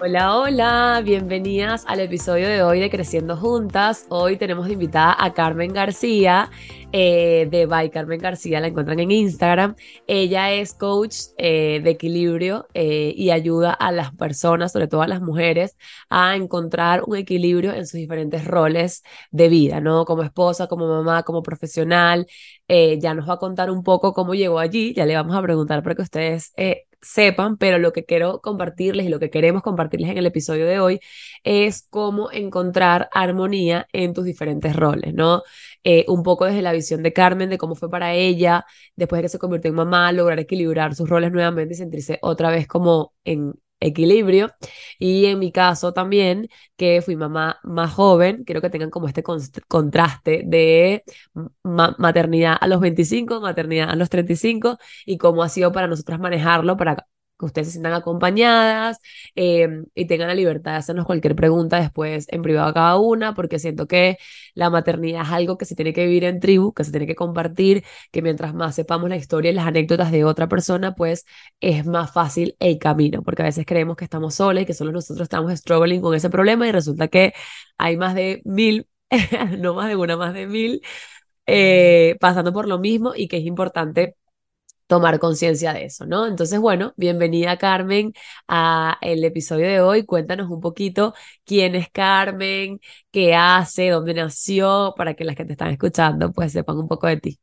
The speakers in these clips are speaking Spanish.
Hola, hola, bienvenidas al episodio de hoy de Creciendo Juntas. Hoy tenemos de invitada a Carmen García eh, de By Carmen García, la encuentran en Instagram. Ella es coach eh, de equilibrio eh, y ayuda a las personas, sobre todo a las mujeres, a encontrar un equilibrio en sus diferentes roles de vida, ¿no? Como esposa, como mamá, como profesional. ya nos va a contar un poco cómo llegó allí, ya le vamos a preguntar para que ustedes sepan, pero lo que quiero compartirles y lo que queremos compartirles en el episodio de hoy es cómo encontrar armonía en tus diferentes roles, ¿no? Eh, un poco desde la visión de Carmen, de cómo fue para ella, después de que se convirtió en mamá, lograr equilibrar sus roles nuevamente y sentirse otra vez como en equilibrio. Y en mi caso también, que fui mamá más joven, quiero que tengan como este contraste de maternidad a los 25, maternidad a los 35 y cómo ha sido para nosotras manejarlo para ustedes se sientan acompañadas em, y tengan la libertad de hacernos cualquier pregunta después en privado a cada una, porque siento que la maternidad es algo que se tiene que vivir en tribu, que se tiene que compartir, que mientras más sepamos la historia y las anécdotas de otra persona, pues es más fácil el camino, porque a veces creemos que estamos solas y que solo nosotros estamos struggling con ese problema y resulta que hay más de mil, no más de una, más de mil, eh, pasando por lo mismo y que es importante tomar conciencia de eso, ¿no? Entonces, bueno, bienvenida Carmen a el episodio de hoy. Cuéntanos un poquito quién es Carmen, qué hace, dónde nació, para que las que te están escuchando pues sepan un poco de ti.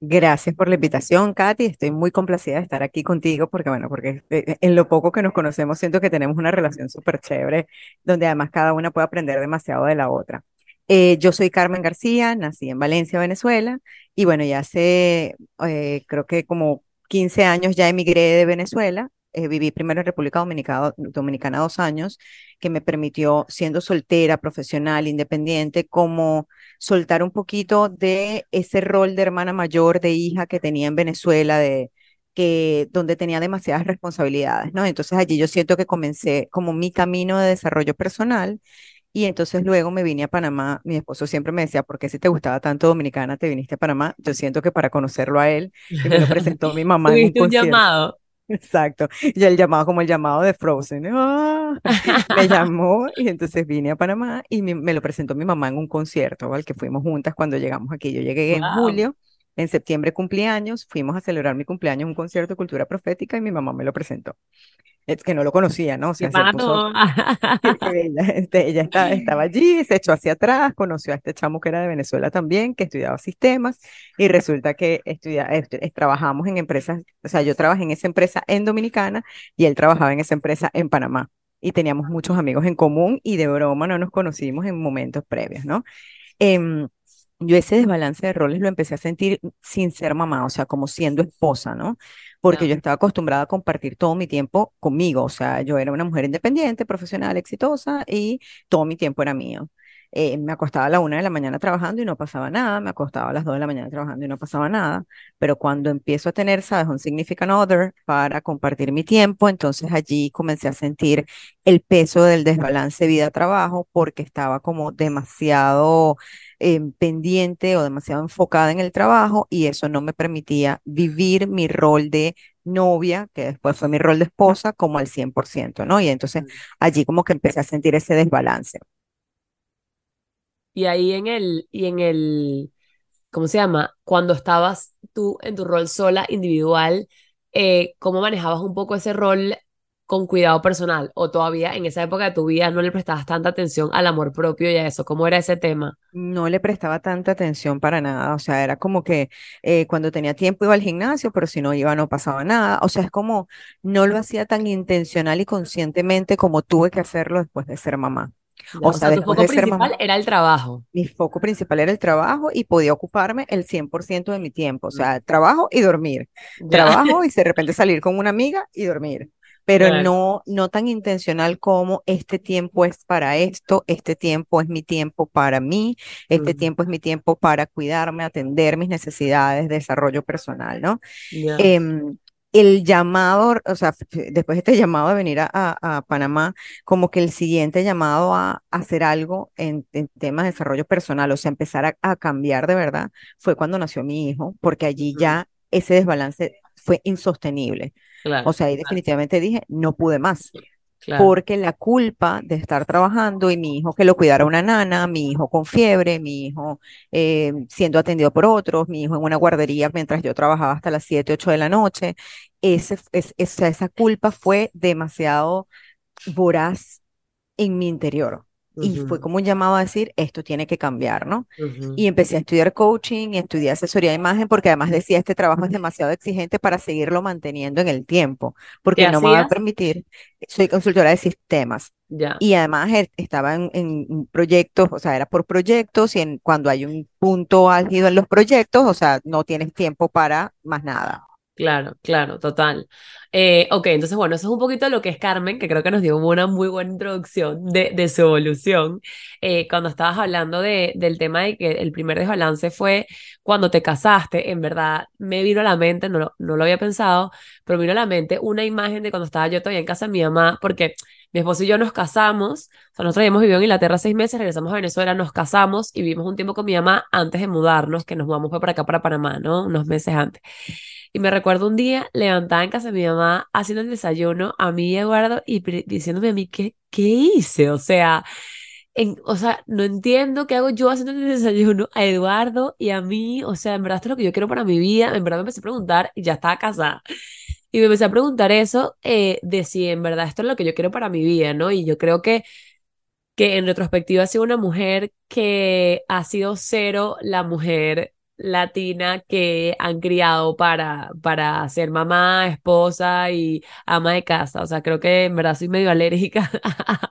Gracias por la invitación, Katy. Estoy muy complacida de estar aquí contigo porque, bueno, porque eh, en lo poco que nos conocemos siento que tenemos una relación súper chévere, donde además cada una puede aprender demasiado de la otra. Eh, yo soy Carmen García, nací en Valencia, Venezuela, y bueno, ya hace, eh, creo que como 15 años ya emigré de Venezuela. Eh, viví primero en República Dominicana, Dominicana dos años, que me permitió, siendo soltera, profesional, independiente, como soltar un poquito de ese rol de hermana mayor, de hija que tenía en Venezuela, de, que, donde tenía demasiadas responsabilidades, ¿no? Entonces allí yo siento que comencé como mi camino de desarrollo personal y entonces luego me vine a Panamá. Mi esposo siempre me decía, ¿por qué si te gustaba tanto Dominicana te viniste a Panamá? Yo siento que para conocerlo a él, y me lo presentó mi mamá. en un, un llamado. Exacto. Y el llamado como el llamado de Frozen. ¡Ah! Me llamó y entonces vine a Panamá y me, lo presentó mi mamá en un concierto al que fuimos juntas cuando llegamos aquí. Yo llegué en julio, en septiembre cumplí años, fuimos a celebrar mi cumpleaños en un concierto de cultura profética y mi mamá me lo presentó es que no lo conocía, ¿no? O sea, se puso, ella, este, ella estaba, estaba, allí, se echó hacia atrás, conoció a este chamo que era de Venezuela también, que estudiaba sistemas, y resulta que estudia, trabajamos en empresas, o sea, yo trabajé en esa empresa en Dominicana y él trabajaba en esa empresa en Panamá. Y teníamos muchos amigos en común y de broma no nos conocimos en momentos previos, ¿no? Eh, yo ese desbalance de roles lo empecé a sentir sin ser mamá, o sea, como siendo esposa, ¿no? Porque yo estaba acostumbrada a compartir todo mi tiempo conmigo, o sea, yo era una mujer independiente, profesional, exitosa y todo mi tiempo era mío. Eh, me acostaba a la una de la mañana trabajando y no pasaba nada, me acostaba a las dos de la mañana trabajando y no pasaba nada, pero cuando empiezo a tener, sabes, un significant other para compartir mi tiempo, entonces allí comencé a sentir el peso del desbalance vida-trabajo porque estaba como demasiado eh, pendiente o demasiado enfocada en el trabajo y eso no me permitía vivir mi rol de novia, que después fue mi rol de esposa, como al 100%, ¿no? Y entonces allí como que empecé a sentir ese desbalance. Y ahí en el, y en el, ¿cómo se llama? Cuando estabas tú en tu rol sola, individual, eh, ¿cómo manejabas un poco ese rol con cuidado personal? ¿O todavía en esa época de tu vida no le prestabas tanta atención al amor propio y a eso? ¿Cómo era ese tema? No le prestaba tanta atención para nada, o sea, era como que eh, cuando tenía tiempo iba al gimnasio, pero si no iba no pasaba nada, o sea, es como no lo hacía tan intencional y conscientemente como tuve que hacerlo después de ser mamá. O, sea, tu foco principal era el trabajo. Mi foco principal era el trabajo y podía ocuparme el 100% de mi tiempo. O sea, trabajo y dormir. Trabajo y de repente salir con una amiga y dormir. Pero no, no tan intencional como este tiempo es para esto, este tiempo es mi tiempo para mí, este tiempo es mi tiempo para cuidarme, atender mis necesidades, desarrollo personal, ¿no? el llamado, o sea, después de este llamado de venir a, Panamá, como que el siguiente llamado a, hacer algo en, temas de desarrollo personal, o sea, empezar a, cambiar de verdad, fue cuando nació mi hijo, porque allí ya ese desbalance fue insostenible. O sea, ahí definitivamente dije, no pude más. Porque la culpa de estar trabajando y mi hijo que lo cuidara una nana, mi hijo con fiebre, mi hijo eh, siendo atendido por otros, mi hijo en una guardería mientras yo trabajaba hasta las 7, 8 de la noche, ese, es, esa, esa culpa fue demasiado voraz en mi interior. Y fue como un llamado a decir, esto tiene que cambiar, ¿no? Y empecé a estudiar coaching, y estudié asesoría de imagen, porque además decía, este trabajo es demasiado exigente para seguirlo manteniendo en el tiempo, porque no me va a permitir, soy consultora de sistemas. Ya. Y además e, estaba en, en, proyectos, o sea, era por proyectos, y en, cuando hay un punto álgido en los proyectos, o sea, no tienes tiempo para más nada. Claro, claro, total. Eh, ok, entonces bueno, eso es un poquito lo que es Carmen, que creo que nos dio una muy buena introducción de, su evolución. Eh, cuando estabas hablando de, del tema de que el primer desbalance fue cuando te casaste, en verdad me vino a la mente, no, lo había pensado, pero vino a la mente una imagen de cuando estaba yo todavía en casa de mi mamá, porque mi esposo y yo nos casamos, o sea, nosotros habíamos vivido en Inglaterra seis meses, regresamos a Venezuela, nos casamos y vivimos un tiempo con mi mamá antes de mudarnos, que nos mudamos para acá, para Panamá, ¿no? Unos meses antes. Y me recuerdo un día levantada en casa de mi mamá haciendo el desayuno a mí Eduardo y diciéndome a mí qué, qué hice. O sea, en, o sea, no entiendo qué hago yo haciendo el desayuno a Eduardo y a mí. O sea, en verdad esto es lo que yo quiero para mi vida. En verdad me empecé a preguntar y ya estaba casada. Y me empecé a preguntar eso eh, de si en verdad esto es lo que yo quiero para mi vida, ¿no? Y yo creo que que en retrospectiva ha sido una mujer que ha sido cero la mujer latina que han criado para, para ser mamá, esposa y ama de casa. O sea, creo que en verdad soy medio alérgica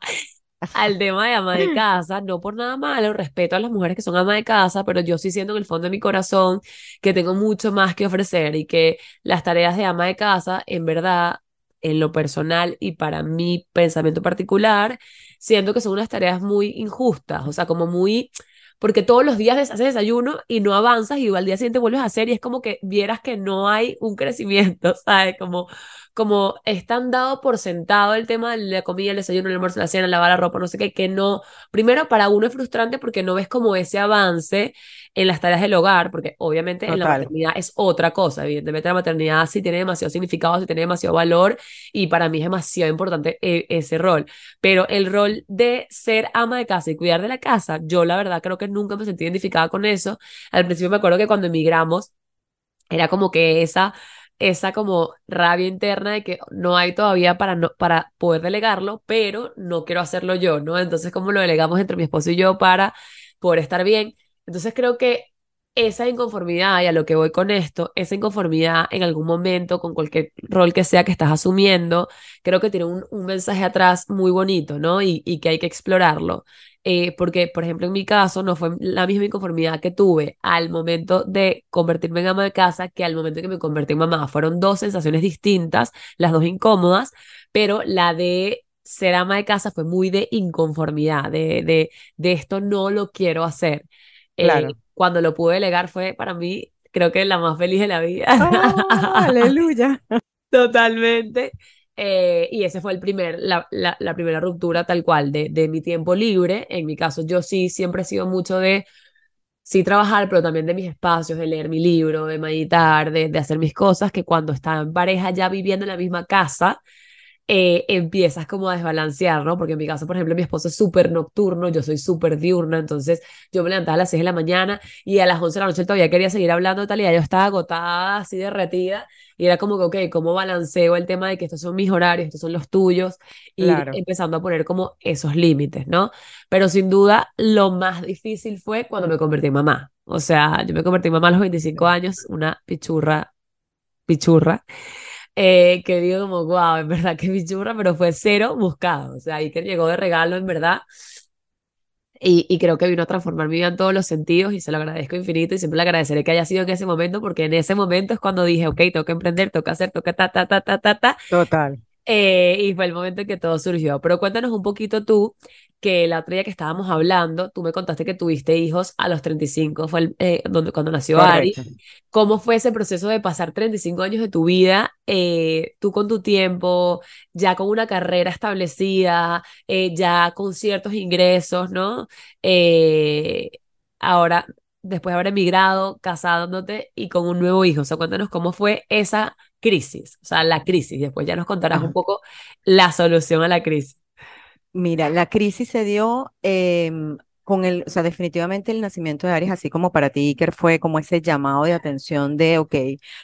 al tema de ama de casa, no por nada malo, respeto a las mujeres que son ama de casa, pero yo sí siento en el fondo de mi corazón que tengo mucho más que ofrecer y que las tareas de ama de casa, en verdad, en lo personal y para mi pensamiento particular, siento que son unas tareas muy injustas, o sea, como muy porque todos los días haces desayuno y no avanzas y al día siguiente vuelves a hacer y es como que vieras que no hay un crecimiento, ¿sabes? Como, como están dado por sentado el tema de la comida, el desayuno, el almuerzo, la cena, lavar la ropa, no sé qué, que no, primero para uno es frustrante porque no ves como ese avance en las tareas del hogar, porque obviamente en la maternidad es otra cosa, evidentemente la maternidad sí tiene demasiado significado, sí tiene demasiado valor y para mí es demasiado importante eh, ese rol, pero el rol de ser ama de casa y cuidar de la casa, yo la verdad creo que nunca me sentí identificada con eso, al principio me acuerdo que cuando emigramos era como que esa esa como rabia interna de que no hay todavía para, no, para poder delegarlo, pero no quiero hacerlo yo, ¿no? Entonces, como lo delegamos entre mi esposo y yo para poder estar bien? Entonces creo que esa inconformidad, y a lo que voy con esto, esa inconformidad en algún momento con cualquier rol que sea que estás asumiendo, creo que tiene un, mensaje atrás muy bonito, ¿no? Y, y que hay que explorarlo. Eh, porque, por ejemplo, en mi caso no fue la misma inconformidad que tuve al momento de convertirme en ama de casa que al momento que me convertí en mamá. Fueron dos sensaciones distintas, las dos incómodas, pero la de ser ama de casa fue muy de inconformidad, de, de, de esto no lo quiero hacer. Eh, cuando lo pude delegar fue para mí, creo que la más feliz de la vida. Oh, aleluya. Totalmente. Eh, y ese fue el primer, la, la, la, primera ruptura tal cual de, de mi tiempo libre. En mi caso, yo sí siempre he sido mucho de sí trabajar, pero también de mis espacios, de leer mi libro, de meditar, de, de hacer mis cosas, que cuando estaba en pareja ya viviendo en la misma casa, eh, empiezas como a desbalancear, ¿no? Porque en mi caso, por ejemplo, mi esposo es súper nocturno, yo soy súper diurna, entonces yo me levantaba a las 6 de la mañana y a las 11 de la noche él todavía quería seguir hablando tal y ya yo estaba agotada, así derretida, y era como que, ok, ¿cómo balanceo el tema de que estos son mis horarios, estos son los tuyos? Y empezando a poner como esos límites, ¿no? Pero sin duda, lo más difícil fue cuando me convertí en mamá. O sea, yo me convertí en mamá a los 25 años, una pichurra, pichurra eh, que digo como, wow, en verdad que bichurra, pero fue cero buscado, o sea, y que llegó de regalo, en verdad, y, y, creo que vino a transformar mi vida en todos los sentidos y se lo agradezco infinito y siempre le agradeceré que haya sido en ese momento porque en ese momento es cuando dije, ok, tengo que emprender, tengo que hacer, tengo que ta, ta, ta, ta, ta, ta. Total. Eh, y fue el momento en que todo surgió. Pero cuéntanos un poquito tú, que la otra día que estábamos hablando, tú me contaste que tuviste hijos a los 35, fue el, eh, donde, cuando nació Ari. ¿Cómo fue ese proceso de pasar 35 años de tu vida, eh, tú con tu tiempo, ya con una carrera establecida, ya con ciertos ingresos, ¿no? ahora, después de haber emigrado, casándote y con un nuevo hijo. O sea, cuéntanos cómo fue esa crisis, o sea, la crisis. Después ya nos contarás un poco la solución a la crisis. Mira, la crisis se dio em, con el, o sea, definitivamente el nacimiento de Aries, así como para ti, Iker, fue como ese llamado de atención de, ok,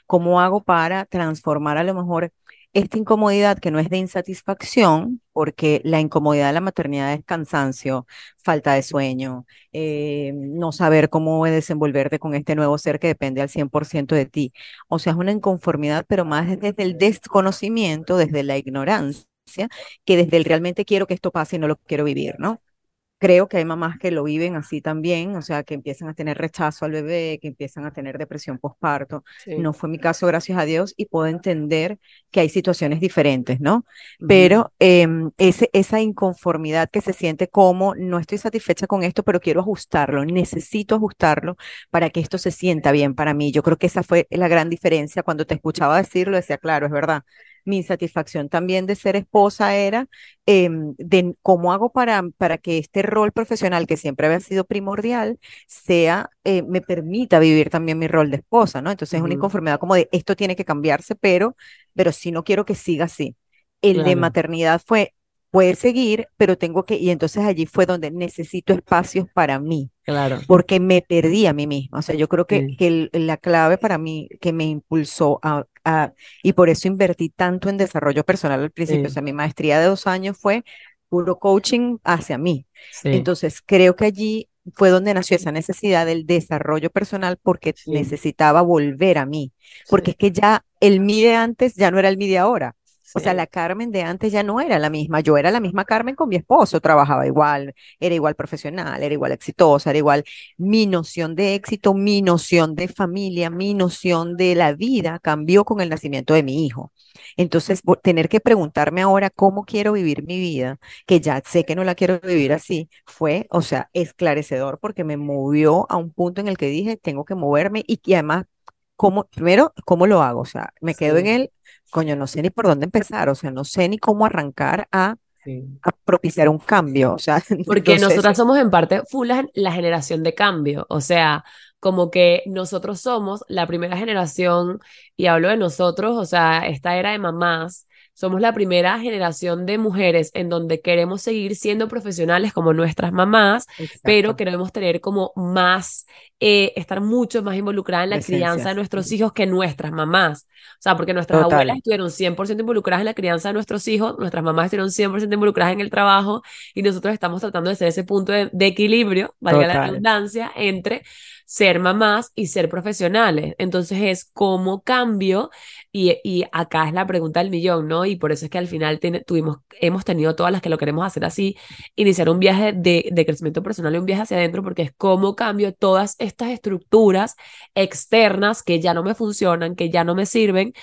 ¿cómo hago para transformar a lo mejor esta incomodidad que no es de insatisfacción, porque la incomodidad de la maternidad es cansancio, falta de sueño, eh, no saber cómo desenvolverte con este nuevo ser que depende al 100% de ti. O sea, es una inconformidad, pero más desde el desconocimiento, desde la ignorancia, que desde el realmente quiero que esto pase y no lo quiero vivir, ¿no? Creo que hay mamás que lo viven así también, o sea, que empiezan a tener rechazo al bebé, que empiezan a tener depresión postparto. No fue mi caso, gracias a Dios, y puedo entender que hay situaciones diferentes, ¿no? Pero em, ese, esa inconformidad que se siente como, no estoy satisfecha con esto, pero quiero ajustarlo, necesito ajustarlo para que esto se sienta bien para mí. Yo creo que esa fue la gran diferencia. Cuando te escuchaba decirlo, decía, claro, es verdad mi satisfacción también de ser esposa era em, de cómo hago para, para que este rol profesional que siempre había sido primordial sea, eh, me permita vivir también mi rol de esposa, ¿no? Entonces es una inconformidad como de esto tiene que cambiarse, pero, pero sí no quiero que siga así. El de maternidad fue, puede seguir, pero tengo que, y entonces allí fue donde necesito espacios para mí. Claro. Porque me perdí a mí misma. O sea, yo creo que, que la clave para mí que me impulsó a, y por eso invertí tanto en desarrollo personal al principio. O sea, mi maestría de dos años fue puro coaching hacia mí. Entonces, creo que allí fue donde nació esa necesidad del desarrollo personal porque necesitaba volver a mí. Porque es que ya el mí de antes ya no era el mí de ahora. O sea, la Carmen de antes ya no era la misma. Yo era la misma Carmen con mi esposo, trabajaba igual, era igual profesional, era igual exitosa, era igual. Mi noción de éxito, mi noción de familia, mi noción de la vida cambió con el nacimiento de mi hijo. Entonces, tener que preguntarme ahora cómo quiero vivir mi vida, que ya sé que no la quiero vivir así, fue, o sea, esclarecedor porque me movió a un punto en el que dije, tengo que moverme y, y además ¿cómo, primero, cómo lo hago? O sea, me quedo en él, coño, no sé ni por dónde empezar, o sea, no sé ni cómo arrancar a, propiciar un cambio, o sea. Porque nosotras somos en parte full la generación de cambio, o sea, como que nosotros somos la primera generación, y hablo de nosotros, o sea, esta era de mamás, somos la primera generación de mujeres en donde queremos seguir siendo profesionales como nuestras mamás, pero queremos tener como más, eh, estar mucho más involucrada en la crianza de nuestros hijos que nuestras mamás. O sea, porque nuestras abuelas estuvieron 100% involucradas en la crianza de nuestros hijos, nuestras mamás estuvieron 100% involucradas en el trabajo y nosotros estamos tratando de ser ese punto de, equilibrio, valga la redundancia, entre ser mamás y ser profesionales. Entonces es cómo cambio y, y, acá es la pregunta del millón, ¿no? Y por eso es que al final tuvimos, hemos tenido todas las que lo queremos hacer así, iniciar un viaje de, de crecimiento personal y un viaje hacia adentro, porque es cómo cambio todas estas estructuras externas que ya no me funcionan, que ya no me sirven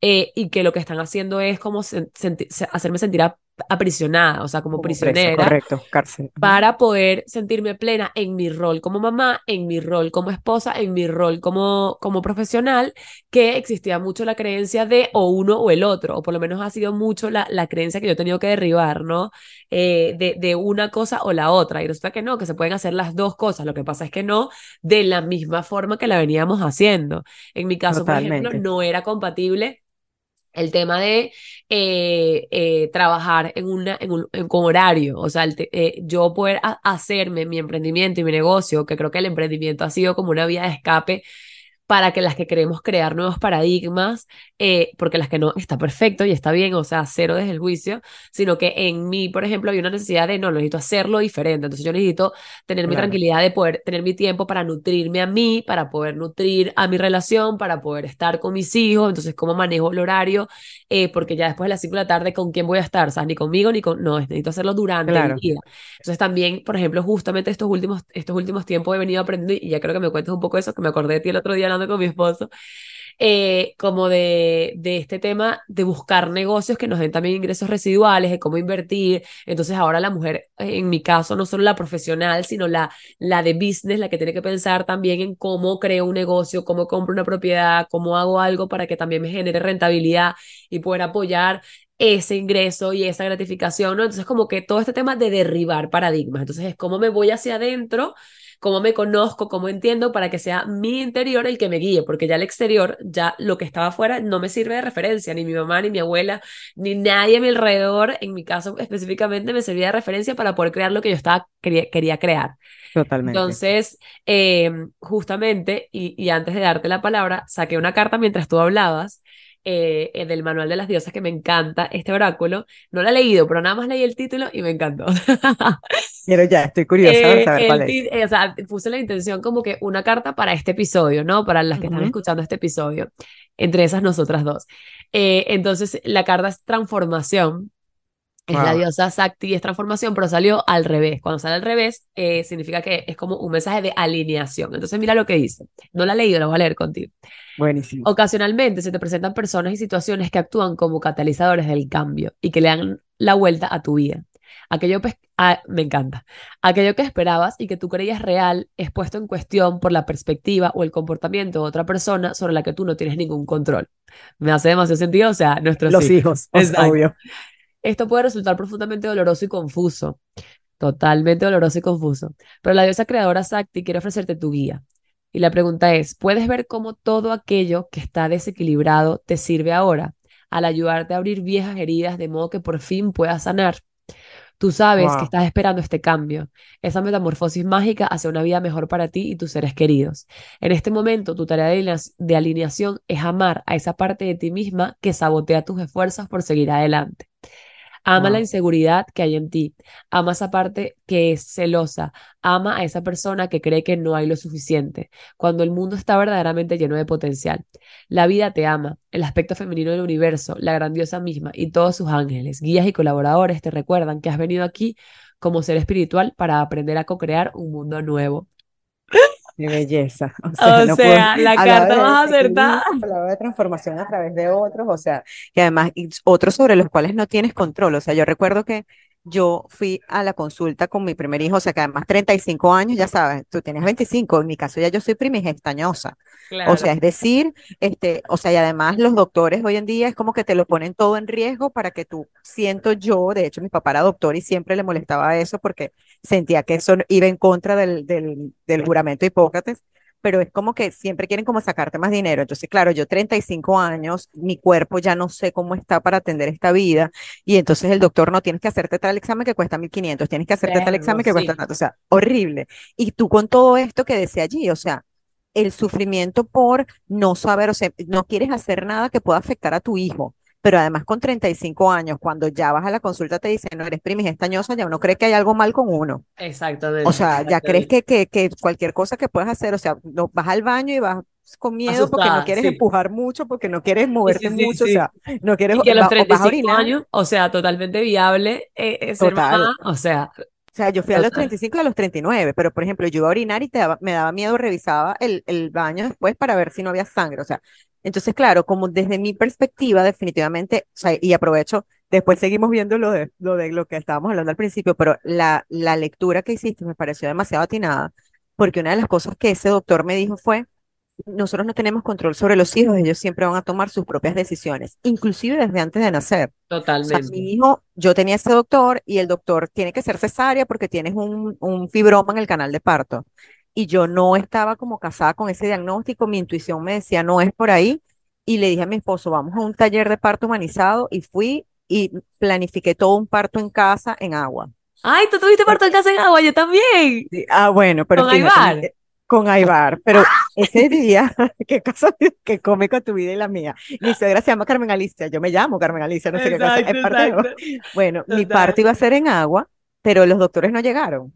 eh, y que lo que están haciendo es como hacerme sentir a aprisionada, o sea, como, prisionera. correcto, cárcel. Para poder sentirme plena en mi rol como mamá, en mi rol como esposa, en mi rol como, como profesional, que existía mucho la creencia de o uno o el otro, o por lo menos ha sido mucho la, la creencia que yo he tenido que derribar, ¿no? Eh, de, de una cosa o la otra. Y resulta que no, que se pueden hacer las dos cosas. Lo que pasa es que no de la misma forma que la veníamos haciendo. En mi caso, por ejemplo, no era compatible el tema de eh, eh, trabajar en, una, en un con horario, o sea, eh, yo poder hacerme mi emprendimiento y mi negocio, que creo que el emprendimiento ha sido como una vía de escape para que las que queremos crear nuevos paradigmas, eh, porque las que no está perfecto y está bien, o sea, cero desde el juicio, sino que en mí, por ejemplo, había una necesidad de, no, necesito hacerlo diferente, entonces yo necesito tener mi tranquilidad de poder tener mi tiempo para nutrirme a mí, para poder nutrir a mi relación, para poder estar con mis hijos, entonces cómo manejo el horario, eh, porque ya después de las 5 de la tarde, ¿con quién voy a estar? O sea, ni conmigo ni con, no, necesito hacerlo durante el día. Entonces también, por ejemplo, justamente estos últimos, estos últimos tiempos he venido aprendiendo, y ya creo que me cuentes un poco eso, que me acordé de ti el otro día con mi esposo, eh, como de, de, este tema de buscar negocios que nos den también ingresos residuales, de cómo invertir. Entonces ahora la mujer, en mi caso, no solo la profesional, sino la, la de business, la que tiene que pensar también en cómo creo un negocio, cómo compro una propiedad, cómo hago algo para que también me genere rentabilidad y poder apoyar ese ingreso y esa gratificación, ¿no? Entonces como que todo este tema de derribar paradigmas, entonces es cómo me voy hacia adentro cómo me conozco, cómo entiendo para que sea mi interior el que me guíe, porque ya el exterior, ya lo que estaba afuera no me sirve de referencia, ni mi mamá, ni mi abuela, ni nadie a mi alrededor, en mi caso específicamente, me servía de referencia para poder crear lo que yo estaba, quería, quería crear. Totalmente. Entonces, em, justamente, y, y antes de darte la palabra, saqué una carta mientras tú hablabas eh, eh, del Manual de las Diosas, que me encanta este oráculo. No la he leído, pero nada más leí el título y me encantó. Pero ya, estoy curiosa Eh, saber cuál es. eh, o sea, puse la intención como que una carta para este episodio, ¿no? Para las que están Ujú. escuchando este episodio, entre esas nosotras dos. Eh, entonces, la carta es transformación. Es la Wow. diosa Sakti y es transformación, pero salió al revés. Cuando sale al revés, eh, significa que es como un mensaje de alineación. Entonces, mira lo que dice. No la he leído, la voy a leer contigo. Buenísimo. Ocasionalmente se te presentan personas y situaciones que actúan como catalizadores del cambio y que le dan la vuelta a tu vida. Aquello pes- ah, me encanta. Aquello que esperabas y que tú creías real es puesto en cuestión por la perspectiva o el comportamiento de otra persona sobre la que tú no tienes ningún control. Me hace demasiado sentido, o sea, nuestros Los hijos. hijos, Exacto. obvio. Esto puede resultar profundamente doloroso y confuso, totalmente doloroso y confuso, pero la diosa creadora Sakti quiere ofrecerte tu guía. Y la pregunta es, ¿puedes ver cómo todo aquello que está desequilibrado te sirve ahora al ayudarte a abrir viejas heridas de modo que por fin puedas sanar? Tú sabes que estás esperando este cambio, esa metamorfosis mágica hacia una vida mejor para ti y tus seres queridos. En este momento, tu tarea de alineación es amar a esa parte de ti misma que sabotea tus esfuerzos por seguir adelante. Ama la inseguridad que hay en ti. Ama esa parte que es celosa. Ama a esa persona que cree que no hay lo suficiente, cuando el mundo está verdaderamente lleno de potencial. La vida te ama. El aspecto femenino del universo, la grandiosa misma y todos sus ángeles, guías y colaboradores te recuerdan que has venido aquí como ser espiritual para aprender a co-crear un mundo nuevo. Qué belleza. O sea, O no puedo. sea, la Hablaba carta más acertada. hablaba de transformación a través de otros, o sea, que además, y otros sobre los cuales no tienes control. O sea, yo recuerdo que yo fui a la consulta con mi primer hijo, o sea, que además 35 años, ya sabes, tú tienes 25, en mi caso ya yo soy primigestañosa. O Claro, sea, es decir, este, o sea, y además los doctores hoy en día es como que te lo ponen todo en riesgo para que tú, siento yo, de hecho mi papá era doctor y siempre le molestaba eso porque sentía que eso iba en contra del, del, del juramento de Hipócrates, pero es como que siempre quieren como sacarte más dinero. Entonces, claro, yo 35 años, mi cuerpo ya no sé cómo está para atender esta vida y entonces el doctor no tienes que hacerte tal examen que cuesta 1500, tienes que hacerte tal examen que cuesta sí. tanto, o sea, horrible. Y tú con todo esto que decía allí, o sea, el sufrimiento por no saber, o sea, no quieres hacer nada que pueda afectar a tu hijo, pero además con 35 años, cuando ya vas a la consulta te dicen, no eres primigestañosa, ya uno cree que hay algo mal con uno. O Exactamente, sea, ya crees que, que, que cualquier cosa que puedas hacer, o sea, no, vas al baño y vas con miedo porque no Asustada, quieres sí. empujar mucho, porque no quieres moverte sí, sí, mucho, o sea, no quieres, Y que a los va- o vas a 35 orinar, años, o sea, totalmente viable eh, eh, ser total. mamá, o sea, O sea, yo fui a los total. 35 y a los 39, pero por ejemplo, yo iba a orinar y te daba- me daba miedo, revisaba el, el baño después para ver si no había sangre. O sea, entonces, claro, como desde mi perspectiva, definitivamente, o sea, y aprovecho, después seguimos viendo lo de lo, de lo que estábamos hablando al principio, pero la, la lectura que hiciste me pareció demasiado atinada, porque una de las cosas que ese doctor me dijo fue, nosotros no tenemos control sobre los hijos, ellos siempre van a tomar sus propias decisiones, inclusive desde antes de nacer. O sea, Totalmente. mi hijo, yo tenía ese doctor y el doctor tiene que ser cesárea porque tienes un, un fibroma en el canal de parto. Y yo no estaba como casada con ese diagnóstico, mi intuición me decía, no es por ahí. Y le dije a mi esposo, vamos a un taller de parto humanizado y fui y planifiqué todo un parto en casa en agua. Ay, tú tuviste parto en casa en agua, yo también. Sí, Ah, bueno, pero Con fíjate, Aibar. eh, con Aibar, pero ese día, qué cosa, qué cómico tu vida y la mía. Mi suegra se llama Carmen Alicia, yo me llamo Carmen Alicia, no sé qué cosa, Exacto, es parte de- exacto. Bueno, mi parto iba a ser en agua, pero los doctores no llegaron.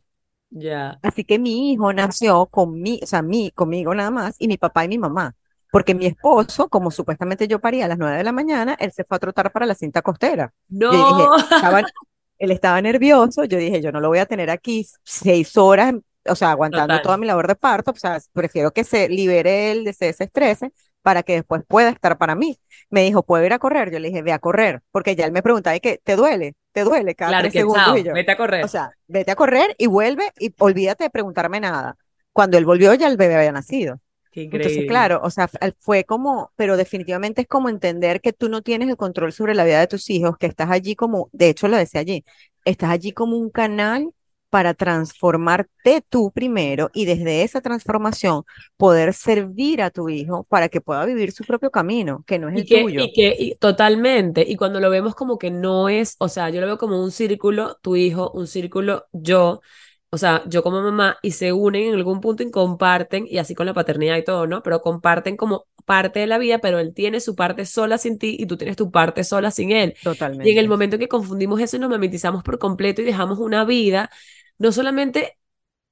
Así que mi hijo nació con mi, o sea, mí, conmigo nada más, y mi papá y mi mamá. Porque mi esposo, como supuestamente yo paría a las nueve de la mañana, él se fue a trotar para la cinta costera. Yo dije, No. estaba, él estaba nervioso, yo dije, yo no lo voy a tener aquí seis horas, o sea, aguantando toda Total. mi labor de parto, o sea, prefiero que se libere él, de se desestrese, para que después pueda estar para mí. Me dijo, ¿puedo ir a correr? Yo le dije, ve a correr, porque ya él me preguntaba, ¿y qué? ¿Te duele? ¿Te duele? Cada Claro tres que segundos chao, y yo. vete a O correr. sea, vete a correr y vuelve y olvídate de preguntarme nada. Cuando él volvió, ya el bebé había nacido. Qué Entonces, increíble. claro, o sea, fue como, pero definitivamente es como entender que tú no tienes el control sobre la vida de tus hijos, que estás allí como, de hecho lo decía allí, estás allí como un canal para transformarte tú primero y desde esa transformación poder servir a tu hijo para que pueda vivir su propio camino, que no es el tuyo. Y que totalmente, y cuando lo vemos como que no es, o sea, yo lo veo como un círculo, tu hijo, un círculo, yo, o sea, yo como mamá, y se unen en algún punto y comparten, y así con la paternidad y todo, ¿no? Pero comparten como parte de la vida, pero él tiene su parte sola sin ti y tú tienes tu parte sola sin él. Totalmente. Y en el momento que confundimos eso y nos mamitizamos por completo y dejamos una vida, no solamente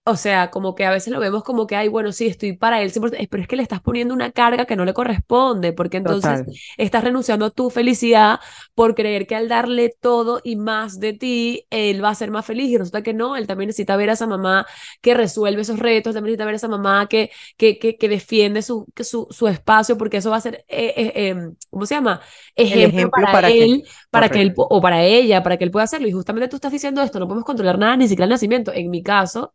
o sea, como que a veces lo vemos como que, ay, bueno, sí, estoy para él, pero es que le estás poniendo una carga que no le corresponde, porque entonces estás renunciando a tu felicidad por creer que al darle todo y más de ti, él va a ser más feliz. Y resulta que no, él también necesita ver a esa mamá que resuelve esos retos, también necesita ver a esa mamá que, que, que, defiende su, su, su, espacio, porque eso va a ser, eh, eh, em, ¿cómo se llama? Ejemplo, para, él, para que él, o para ella, para que él pueda hacerlo. Y justamente tú estás diciendo esto, no podemos controlar nada, ni siquiera el nacimiento. En mi caso,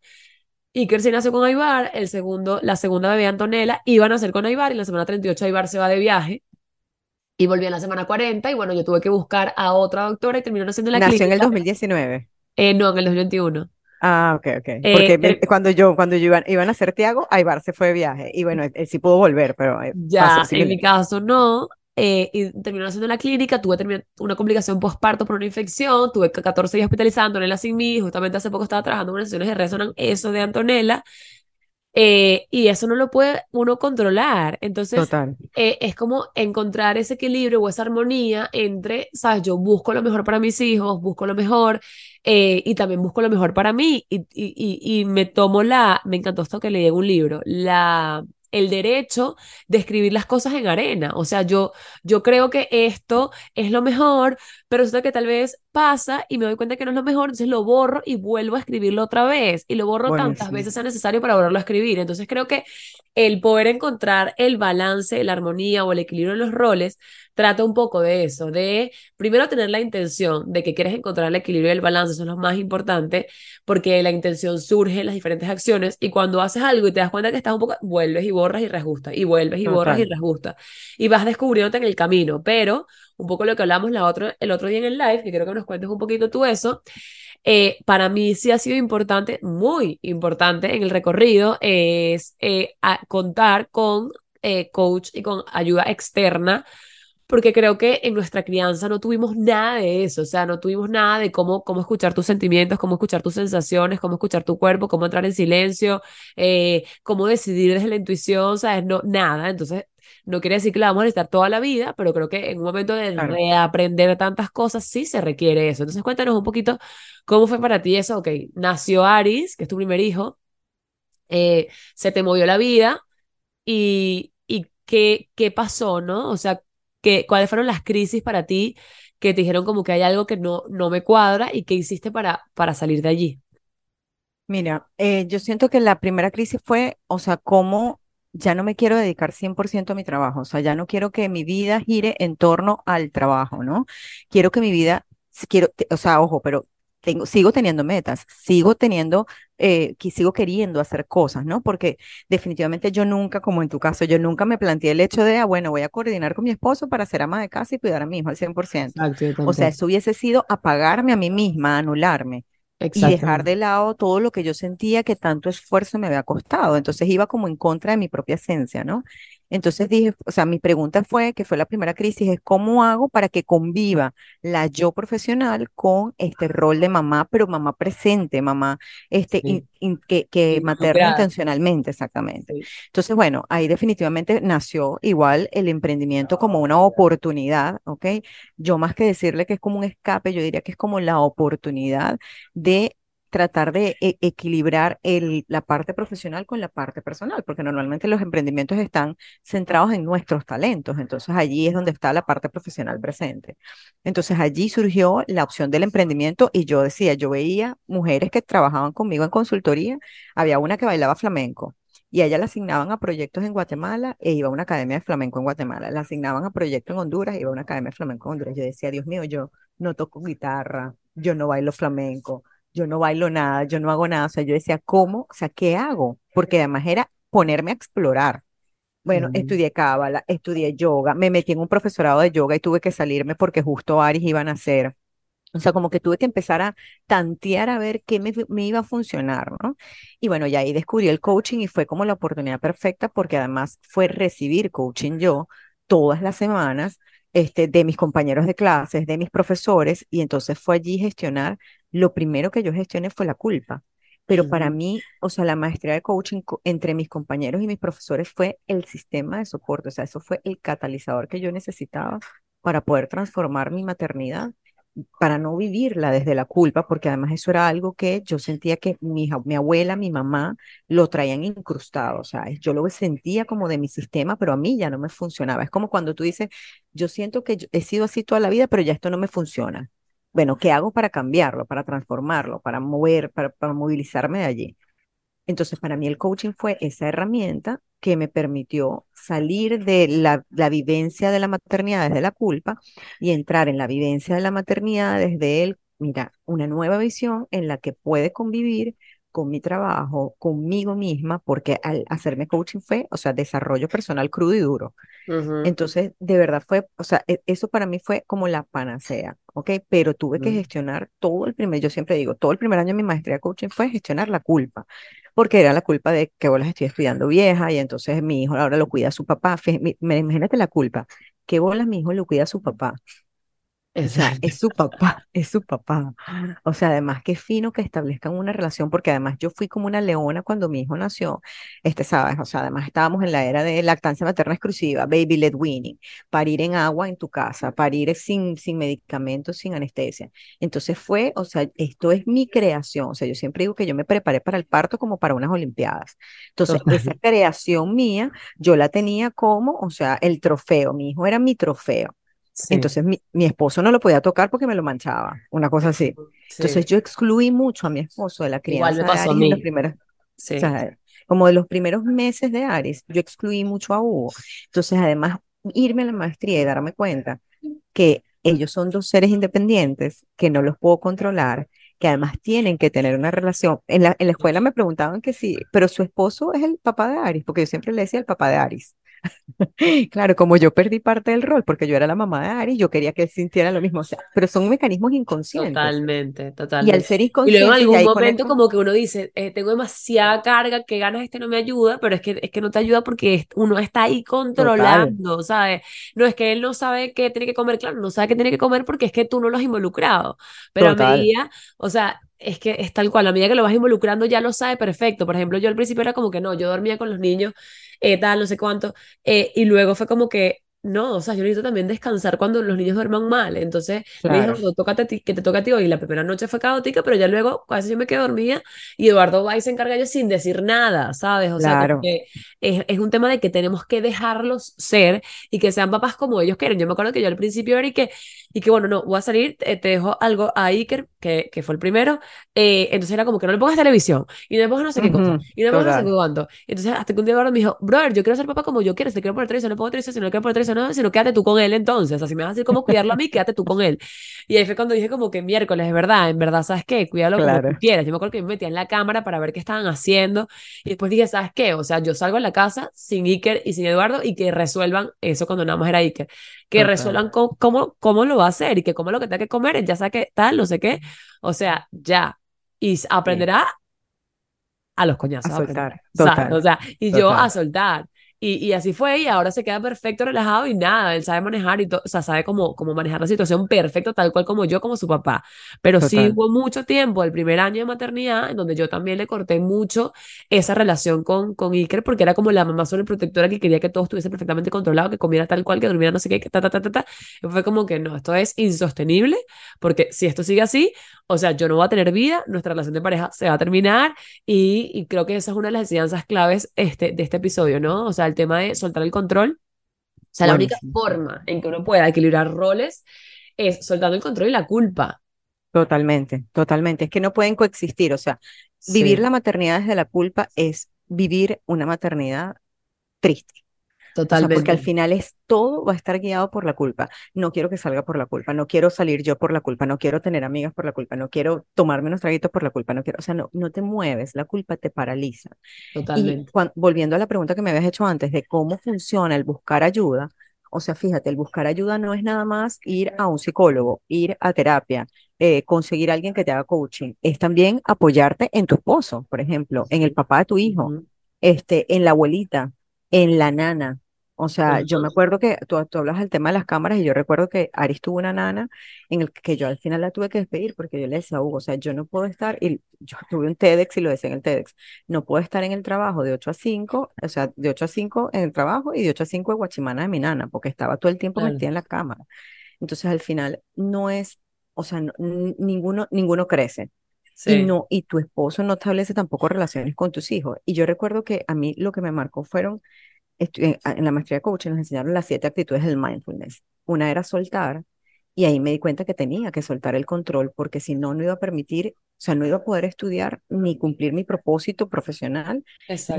Iker se nació con Aibar, el segundo, la segunda bebé Antonella iban a nacer con Aibar y la semana 38 Aibar se va de viaje y volvió en la semana 40 y bueno, yo tuve que buscar a otra doctora y terminó naciendo en la Nació en el 2019. Eh, no, en el 2021. Ah, ok, ok. Eh, Porque cuando yo, cuando yo iban, iban a hacer Tiago, Aibar se fue de viaje. Y bueno, él, sí pudo volver, pero. Eh, ya, en mi caso no. Eh, y terminó haciendo en la clínica, tuve una complicación postparto por una infección, tuve 14 días hospitalizada, Antonella sin mí, justamente hace poco estaba trabajando en unas sesiones de resonan eso de Antonella, eh, y eso no lo puede uno controlar. Entonces, eh, es como encontrar ese equilibrio o esa armonía entre, sabes, yo busco lo mejor para mis hijos, busco lo mejor y también busco lo mejor para mí. Y, y, y, y me tomo la, me encantó esto que leí en un libro, la el derecho de escribir las cosas en arena. O sea, yo, yo creo que esto es lo mejor, pero resulta que tal vez pasa y me doy cuenta que no es lo mejor, entonces lo borro y vuelvo a escribirlo otra vez y lo borro tantas veces sea necesario para volverlo a escribir. Entonces creo que el poder encontrar el balance, la armonía o el equilibrio en los roles trata un poco de eso, de primero tener la intención de que quieres encontrar el equilibrio y el balance, eso es lo más importante, porque la intención surge en las diferentes acciones y cuando haces algo y te das cuenta que estás un poco, vuelves y borras y reajustas, y vuelves y borras y reajustas, y vas descubriéndote en el camino, pero un poco lo que hablamos la otro, el otro día en el live, que quiero que nos cuentes un poquito tú eso, eh, para mí sí ha sido importante, muy importante en el recorrido, es eh, contar con eh, coach y con ayuda externa porque creo que en nuestra crianza no tuvimos nada de eso, o sea, no tuvimos nada de cómo, cómo escuchar tus sentimientos, cómo escuchar tus sensaciones, cómo escuchar tu cuerpo, cómo entrar en silencio, eh, cómo decidir desde la intuición, ¿sabes? No, nada, entonces no quiere decir que la vamos a necesitar toda la vida, pero creo que en un momento de reaprender tantas cosas sí se requiere eso. Entonces cuéntanos un poquito cómo fue para ti eso, ok, nació Aris, que es tu primer hijo, eh, se te movió la vida y... y ¿Qué, ¿Qué pasó, no? O sea, ¿Cuáles fueron las crisis para ti que te dijeron como que hay algo que no, no me cuadra y qué hiciste para, para salir de allí? Mira, eh, yo siento que la primera crisis fue, o sea, cómo ya no me quiero dedicar 100% a mi trabajo, o sea, ya no quiero que mi vida gire en torno al trabajo, ¿no? Quiero que mi vida, quiero, o sea, ojo, pero sigo teniendo metas, sigo teniendo, eh, sigo queriendo hacer cosas, ¿no? Porque definitivamente yo nunca, como en tu caso, yo nunca me planteé el hecho de, ah, bueno, voy a coordinar con mi esposo para ser ama de casa y cuidar a mi hijo al 100%. o sea, eso hubiese sido apagarme a mí misma, anularme. Y dejar de lado todo lo que yo sentía que tanto esfuerzo me había costado. Entonces iba como en contra de mi propia esencia, ¿no? Entonces dije, o sea, mi pregunta fue, que fue la primera crisis, es cómo hago para que conviva la yo profesional con este rol de mamá, pero mamá presente, mamá este, que, que materna intencionalmente, exactamente. Entonces, bueno, ahí definitivamente nació igual el emprendimiento como una oportunidad, ¿ok? Yo más que decirle que es como un escape, yo diría que es como la oportunidad de tratar de e, equilibrar la parte profesional con la parte personal, porque normalmente los emprendimientos están centrados en nuestros talentos, entonces allí es donde está la parte profesional presente. Entonces allí surgió la opción del emprendimiento y yo decía, yo veía mujeres que trabajaban conmigo en consultoría, había una que bailaba flamenco. Y a ella la asignaban a proyectos en Guatemala e iba a una academia de flamenco en Guatemala. La asignaban a proyectos en Honduras e iba a una academia de flamenco en Honduras. Yo decía, Dios mío, yo no toco guitarra, yo no bailo flamenco, yo no bailo nada, yo no hago nada, o sea, yo decía, ¿cómo? O sea, ¿qué hago? Porque además era ponerme a explorar. Bueno, estudié cábala, estudié yoga, me metí en un profesorado de yoga y tuve que salirme porque justo Aris iban a hacer. O sea, como que tuve que empezar a tantear a ver qué me, me, iba a funcionar, ¿no? Y bueno, ya ahí descubrí el coaching y fue como la oportunidad perfecta porque además fue recibir coaching yo todas las semanas este, de mis compañeros de clases, de mis profesores, y entonces fue allí gestionar. Lo primero que yo gestioné fue la culpa. Pero para mí, o sea, la maestría de coaching entre mis compañeros y mis profesores fue el sistema de soporte, o sea, eso fue el catalizador que yo necesitaba para poder transformar mi maternidad para no vivirla desde la culpa, porque además eso era algo que yo sentía que mi, mi abuela, mi mamá lo traían incrustado, o sea, yo lo sentía como de mi sistema, pero a mí ya no me funcionaba. Es como cuando tú dices, yo siento que he sido así toda la vida, pero ya esto no me funciona. Bueno, ¿qué hago para cambiarlo, para transformarlo, para mover, para, movilizarme de allí? Entonces, para mí el coaching fue esa herramienta que me permitió salir de la, la, vivencia de la maternidad desde la culpa y entrar en la vivencia de la maternidad desde el, mira, una nueva visión en la que puede convivir con mi trabajo, conmigo misma, porque al hacerme coaching fue, o sea, desarrollo personal crudo y duro. Entonces, de verdad fue, o sea, e, eso para mí fue como la panacea, ¿ok? Pero tuve que gestionar todo el primer, yo siempre digo, todo el primer año de mi maestría de coaching fue gestionar la culpa, porque era la culpa de que bolas estoy estudiando vieja y entonces mi hijo ahora lo cuida a su papá. Imagínate la culpa, que bolas mi hijo lo cuida a su papá. O sea, es su papá, es su papá. O sea, además, qué fino que establezcan una relación, porque además yo fui como una leona cuando mi hijo nació, este, sabes, o sea, además estábamos en la era de lactancia materna exclusiva, baby led weaning, parir en agua en tu casa, parir sin, sin medicamentos, sin anestesia. Entonces fue, o sea, esto es mi creación, o sea, yo siempre digo que yo me preparé para el parto como para unas olimpiadas. Entonces, esa creación mía, yo la tenía como, o sea, el trofeo, mi hijo era mi trofeo. Entonces mi, mi, esposo no lo podía tocar porque me lo manchaba, una cosa así. Entonces yo excluí mucho a mi esposo de la crianza de Aris en los primeros, o sea, como de los primeros meses de Aris, yo excluí mucho a Hugo. Entonces además irme a la maestría y darme cuenta que ellos son dos seres independientes, que no los puedo controlar, que además tienen que tener una relación. En la, en la escuela me preguntaban que sí, pero su esposo es el papá de Aris, porque yo siempre le decía el papá de Aris. claro, como yo perdí parte del rol, porque yo era la mamá de Ari, yo quería que él sintiera lo mismo, o sea, pero son mecanismos inconscientes. Totalmente, totalmente. Y al ser inconsciente. Y luego en algún momento como que uno dice, eh, tengo demasiada carga, que ganas este no me ayuda, pero es que, es que no te ayuda porque uno está ahí controlando, ¿sabes? No es que él no sabe qué tiene que comer, claro, no sabe qué tiene que comer porque es que tú no lo has involucrado, pero a medida, o sea, es que es tal cual, a medida que lo vas involucrando ya lo sabe perfecto. Por ejemplo, yo al principio era como que no, yo dormía con los niños, eh, tal, no sé cuánto, eh, y luego fue como que no, o sea, yo necesito también descansar cuando los niños duerman mal. Entonces, me dijo, no, tócate que te toca a ti hoy. La primera noche fue caótica, pero ya luego, casi yo me quedé dormida y Eduardo va y se encarga yo sin decir nada, ¿sabes? O sea, que es, es, un tema de que tenemos que dejarlos ser y que sean papás como ellos quieren. Yo me acuerdo que yo al principio era y que, y que bueno, no, voy a salir, te, dejo algo a Iker, que, que fue el primero. Eh, entonces era como que no le pongas televisión y no le pongas no sé qué cosa y no le pongas no sé cuánto. Entonces, hasta que un día Eduardo me dijo, brother, yo quiero ser papá como yo quiero, si te quiero poner televisión, no pongo televisión, si no quiero poner televisión, no, sino quédate tú con él entonces, así me vas a decir cómo cuidarlo a mí, quédate tú con él. Y ahí fue cuando dije como que miércoles, es verdad, en verdad, ¿sabes qué? Cuídalo como tú quieras. Yo me acuerdo que me metía en la cámara para ver qué estaban haciendo y después dije, ¿sabes qué? O sea, yo salgo a la casa sin Iker y sin Eduardo y que resuelvan eso cuando nada más era Iker, que resuelvan cómo, cómo, lo va a hacer y que cómo lo que tenga que comer, ya sabe que tal, no sé qué. O sea, ya. Y aprenderá a los coñazos. A soltar. O sea, y yo a soltar. Y, y, así fue, y ahora se queda perfecto, relajado y nada, él sabe manejar y todo, o sea, sabe cómo, cómo manejar la situación perfecto, tal cual como yo, como su papá. Pero sí hubo mucho tiempo, el primer año de maternidad, en donde yo también le corté mucho esa relación con, con Iker, porque era como la mamá sobreprotectora que quería que todo estuviese perfectamente controlado, que comiera tal cual, que durmiera no sé qué, ta, ta, ta, ta, ta. Y fue como que no, esto es insostenible, porque si esto sigue así, o sea, yo no voy a tener vida, nuestra relación de pareja se va a terminar, y, y creo que esa es una de las enseñanzas claves este, de este episodio, ¿no? O sea, el tema de soltar el control. O sea, la única forma en que uno pueda equilibrar roles es soltando el control y la culpa. Totalmente, totalmente. Es que no pueden coexistir. O sea, vivir la maternidad desde la culpa es vivir una maternidad triste. Totalmente. porque al final es todo va a estar guiado por la culpa. No quiero que salga por la culpa, no quiero salir yo por la culpa, no quiero tener amigas por la culpa, no quiero tomarme unos traguitos por la culpa, no quiero, o sea, no, no te mueves, la culpa te paraliza. Totalmente. Y volviendo a la pregunta que me habías hecho antes de cómo funciona el buscar ayuda, O sea, fíjate, el buscar ayuda no es nada más ir a un psicólogo, ir a terapia, eh, conseguir a alguien que te haga coaching. Es también apoyarte en tu esposo, por ejemplo, en el papá de tu hijo, este, en la abuelita, en la nana. O sea, yo me acuerdo que tú, tú, hablas del tema de las cámaras y yo recuerdo que Aris tuvo una nana en el que yo al final la tuve que despedir porque yo le decía a Hugo, o sea, yo no puedo estar, y yo tuve un TEDx y lo decía en el TEDx, no puedo estar en el trabajo de 8 a 5, o sea, de 8 a 5 en el trabajo y de 8 a 5 en Guachimana de mi nana, porque estaba todo el tiempo metida en la cámara. Entonces al final no es, o sea, ninguno, ninguno crece. Y, no, y tu esposo no establece tampoco relaciones con tus hijos. Y yo recuerdo que a mí lo que me marcó fueron en la maestría de coaching nos enseñaron las siete actitudes del mindfulness. Una era soltar, y ahí me di cuenta que tenía que soltar el control, porque si no, no iba a permitir, o sea, no iba a poder estudiar ni cumplir mi propósito profesional,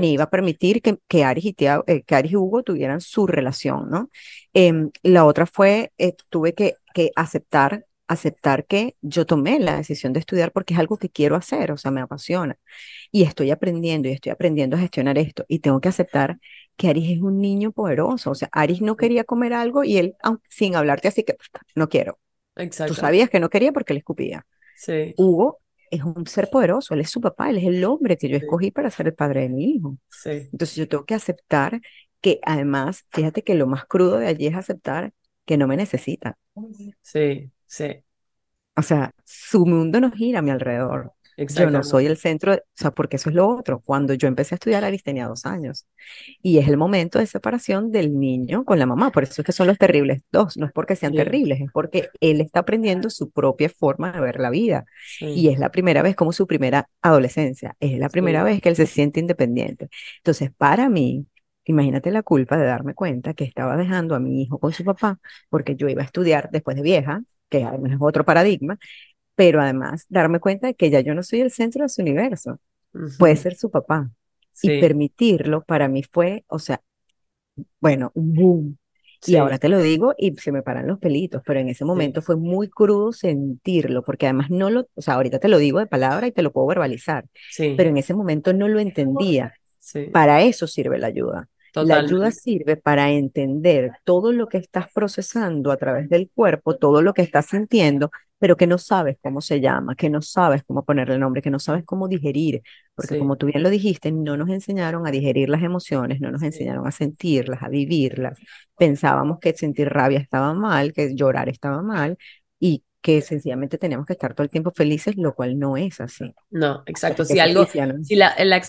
ni iba a permitir que, que, Aris y eh, que Aris y Hugo tuvieran su relación, ¿no? Em, la otra fue, eh, tuve que, que aceptar aceptar que yo tomé la decisión de estudiar porque es algo que quiero hacer, o sea, me apasiona. Y estoy aprendiendo y estoy aprendiendo a gestionar esto. Y tengo que aceptar que Aris es un niño poderoso. O sea, Aris no quería comer algo y él, sin hablarte así que no quiero. Exacto. Tú sabías que no quería porque le escupía. Sí. Hugo es un ser poderoso, él es su papá, él es el hombre que yo escogí para ser el padre de mi hijo. Sí. Entonces yo tengo que aceptar que además, fíjate que lo más crudo de allí es aceptar que no me necesita. Sí, sí. O sea, su mundo no gira a mi alrededor. Yo no soy el centro, o sea, porque eso es lo otro. Cuando yo empecé a estudiar, Aris tenía dos años. Y es el momento de separación del niño con la mamá. Por eso es que son los terribles dos. No es porque sean terribles, es porque él está aprendiendo su propia forma de ver la vida. Y es la primera vez como su primera adolescencia. Es la primera vez que él se siente independiente. Entonces, para mí, Imagínate la culpa de darme cuenta que estaba dejando a mi hijo con su papá porque yo iba a estudiar después de vieja, que es otro paradigma, pero además darme cuenta de que ya yo no soy el centro de su universo, puede ser su papá. Y permitirlo para mí fue, o sea, bueno, un boom. Y ahora te lo digo y se me paran los pelitos, pero en ese momento fue muy crudo sentirlo, porque además no lo, o sea, ahorita te lo digo de palabra y te lo puedo verbalizar, pero en ese momento no lo entendía. Para eso sirve la ayuda. La ayuda sirve para entender todo lo que estás procesando a través del cuerpo, todo lo que estás sintiendo, pero que no sabes cómo se llama, que no sabes cómo ponerle nombre, que no sabes cómo digerir, porque como tú bien lo dijiste, no nos enseñaron a digerir las emociones, no nos enseñaron a sentirlas, a vivirlas. Pensábamos que sentir rabia estaba mal, que llorar estaba mal, y que sencillamente tenemos que estar todo el tiempo felices, lo cual no es así. No, exacto. Si algo, si la, la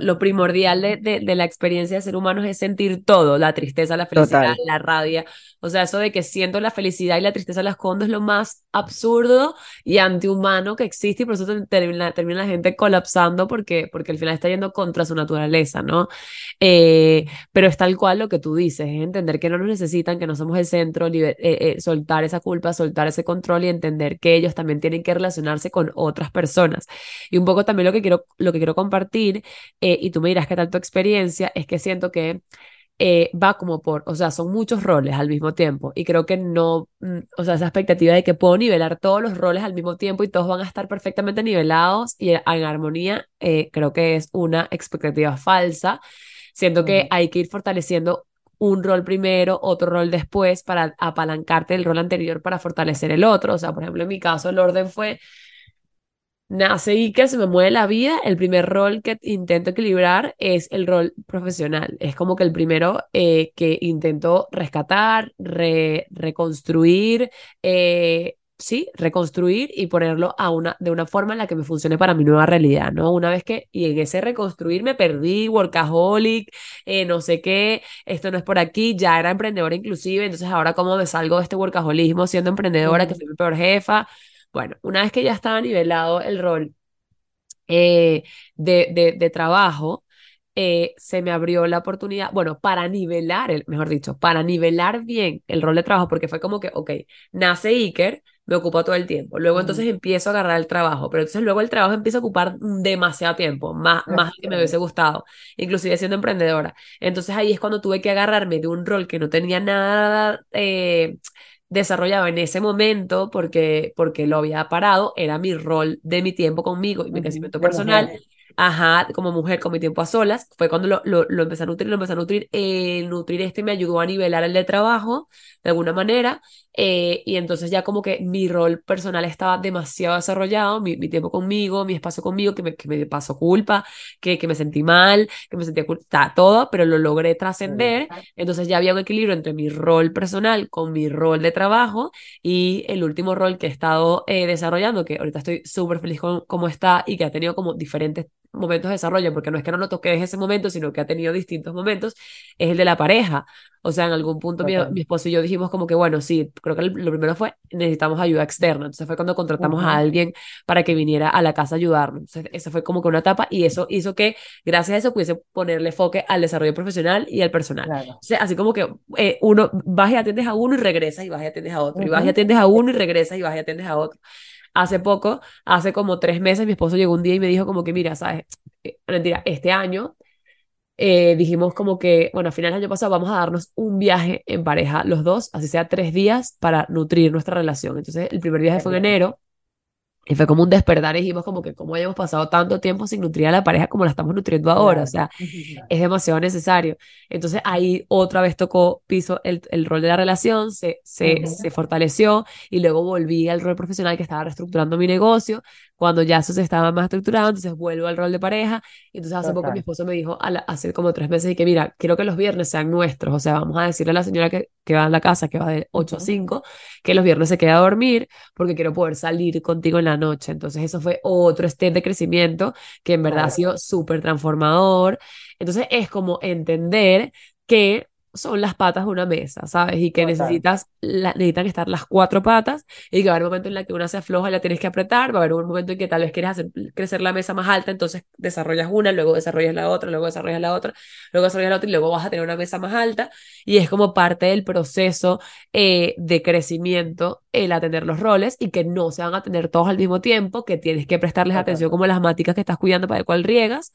lo, primordial de, de, la experiencia de ser humano es sentir todo, la tristeza, la felicidad, la rabia. O sea, eso de que siento la felicidad y la tristeza la escondo es lo más absurdo y antihumano que existe y por eso termina, termina la gente colapsando porque, porque al final está yendo contra su naturaleza, ¿no? Eh, pero es tal cual lo que tú dices, es entender que no nos necesitan, que no somos el centro, eh, eh, soltar esa culpa, soltar ese control y entender que ellos también tienen que relacionarse con otras personas. Y un poco también lo que quiero, lo que quiero compartir, eh, y tú me dirás qué tal tu experiencia, es que siento que eh, va como por, o sea, son muchos roles al mismo tiempo y creo que no, mm, o sea, esa expectativa de que puedo nivelar todos los roles al mismo tiempo y todos van a estar perfectamente nivelados y en armonía, eh, creo que es una expectativa falsa. Siento que hay que ir fortaleciendo un rol primero, otro rol después para apalancarte el rol anterior para fortalecer el otro. O sea, por ejemplo, en mi caso el orden fue, nace y que se me mueve la vida, el primer rol que intento equilibrar es el rol profesional. Es como que el primero eh, que intento rescatar, reconstruir, eh, sí, reconstruir y ponerlo a una, de una forma en la que me funcione para mi nueva realidad, ¿no? Una vez que, y en ese reconstruir me perdí, workaholic, eh, no sé qué, esto no es por aquí, ya era emprendedora inclusive, entonces ahora cómo me salgo de este workaholismo siendo emprendedora, que soy mi peor jefa. Bueno, una vez que ya estaba nivelado el rol eh, de, de, de trabajo, eh, se me abrió la oportunidad, bueno, para nivelar, el, mejor dicho, para nivelar bien el rol de trabajo, porque fue como que, ok, nace Iker, me ocupó todo el tiempo, luego entonces empiezo a agarrar el trabajo, pero entonces luego el trabajo empieza a ocupar demasiado tiempo, más, más que me hubiese gustado, inclusive siendo emprendedora. Entonces ahí es cuando tuve que agarrarme de un rol que no tenía nada... Eh, desarrollado en ese momento porque, porque lo había parado, era mi rol de mi tiempo conmigo y mi crecimiento personal. ajá, como mujer, con mi tiempo a solas, fue cuando lo, lo, lo empecé a nutrir, lo empecé a nutrir. El nutrir este me ayudó a nivelar el de trabajo, de alguna manera, eh, y entonces ya como que mi rol personal estaba demasiado desarrollado, mi, mi tiempo conmigo, mi espacio conmigo, que me, que me pasó culpa, que, que me sentí mal, que me sentía culpa, todo, pero lo logré trascender. Entonces ya había un equilibrio entre mi rol personal con mi rol de trabajo y el último rol que he estado eh, desarrollando, que ahorita estoy súper feliz con cómo está y que ha tenido como diferentes momentos de desarrollo, porque no es que no lo toqué desde ese momento, sino que ha tenido distintos momentos, es el de la pareja. O sea, en algún punto mi, mi, esposo y yo dijimos como que, bueno, sí, creo que lo primero fue, necesitamos ayuda externa. Entonces fue cuando contratamos a alguien para que viniera a la casa a ayudarnos. Entonces, esa fue como que una etapa y eso hizo que, gracias a eso, pudiese ponerle enfoque al desarrollo profesional y al personal. Claro. O sea, así como que eh, uno, vas y atiendes a uno y regresas y vas y atiendes a otro. Y vas y atiendes a uno y regresas y vas y atiendes a otro hace poco, hace como tres meses, mi esposo llegó un día y me dijo como que, mira, sabes, eh, mentira, este año eh, dijimos como que, bueno, a final del año pasado vamos a darnos un viaje en pareja, los dos, así sea tres días, para nutrir nuestra relación. Entonces, el primer viaje fue en enero y fue como un despertar y dijimos como que cómo hayamos pasado tanto tiempo sin nutrir a la pareja como la estamos nutriendo ahora, o sea, es demasiado necesario. Entonces ahí otra vez tocó piso el, el rol de la relación, se, se, se fortaleció y luego volví al rol profesional que estaba reestructurando mi negocio. Cuando ya eso se estaba más estructurado, entonces vuelvo al rol de pareja. Y entonces hace poco mi esposo me dijo, a hace como tres meses, y que mira, quiero que los viernes sean nuestros, o sea, vamos a decirle a la señora que, que va a la casa, que va de 8 a 5, que los viernes se queda a dormir porque quiero poder salir contigo en la noche. Entonces eso fue otro step de crecimiento que en verdad ha sido súper transformador. Entonces es como entender que son las patas de una mesa, ¿sabes? Y que necesitas, la, necesitan estar las cuatro patas y que va a haber un momento en el que una se afloja y la tienes que apretar, va a haber un momento en que tal vez quieres hacer crecer la mesa más alta, entonces desarrollas una, luego desarrollas la otra, luego desarrollas la otra, luego desarrollas la otra y luego vas a tener una mesa más alta. Y es como parte del proceso eh, de crecimiento el atender los roles y que no se van a atender todos al mismo tiempo, que tienes que prestarles atención como las máticas que estás cuidando para el cual riegas,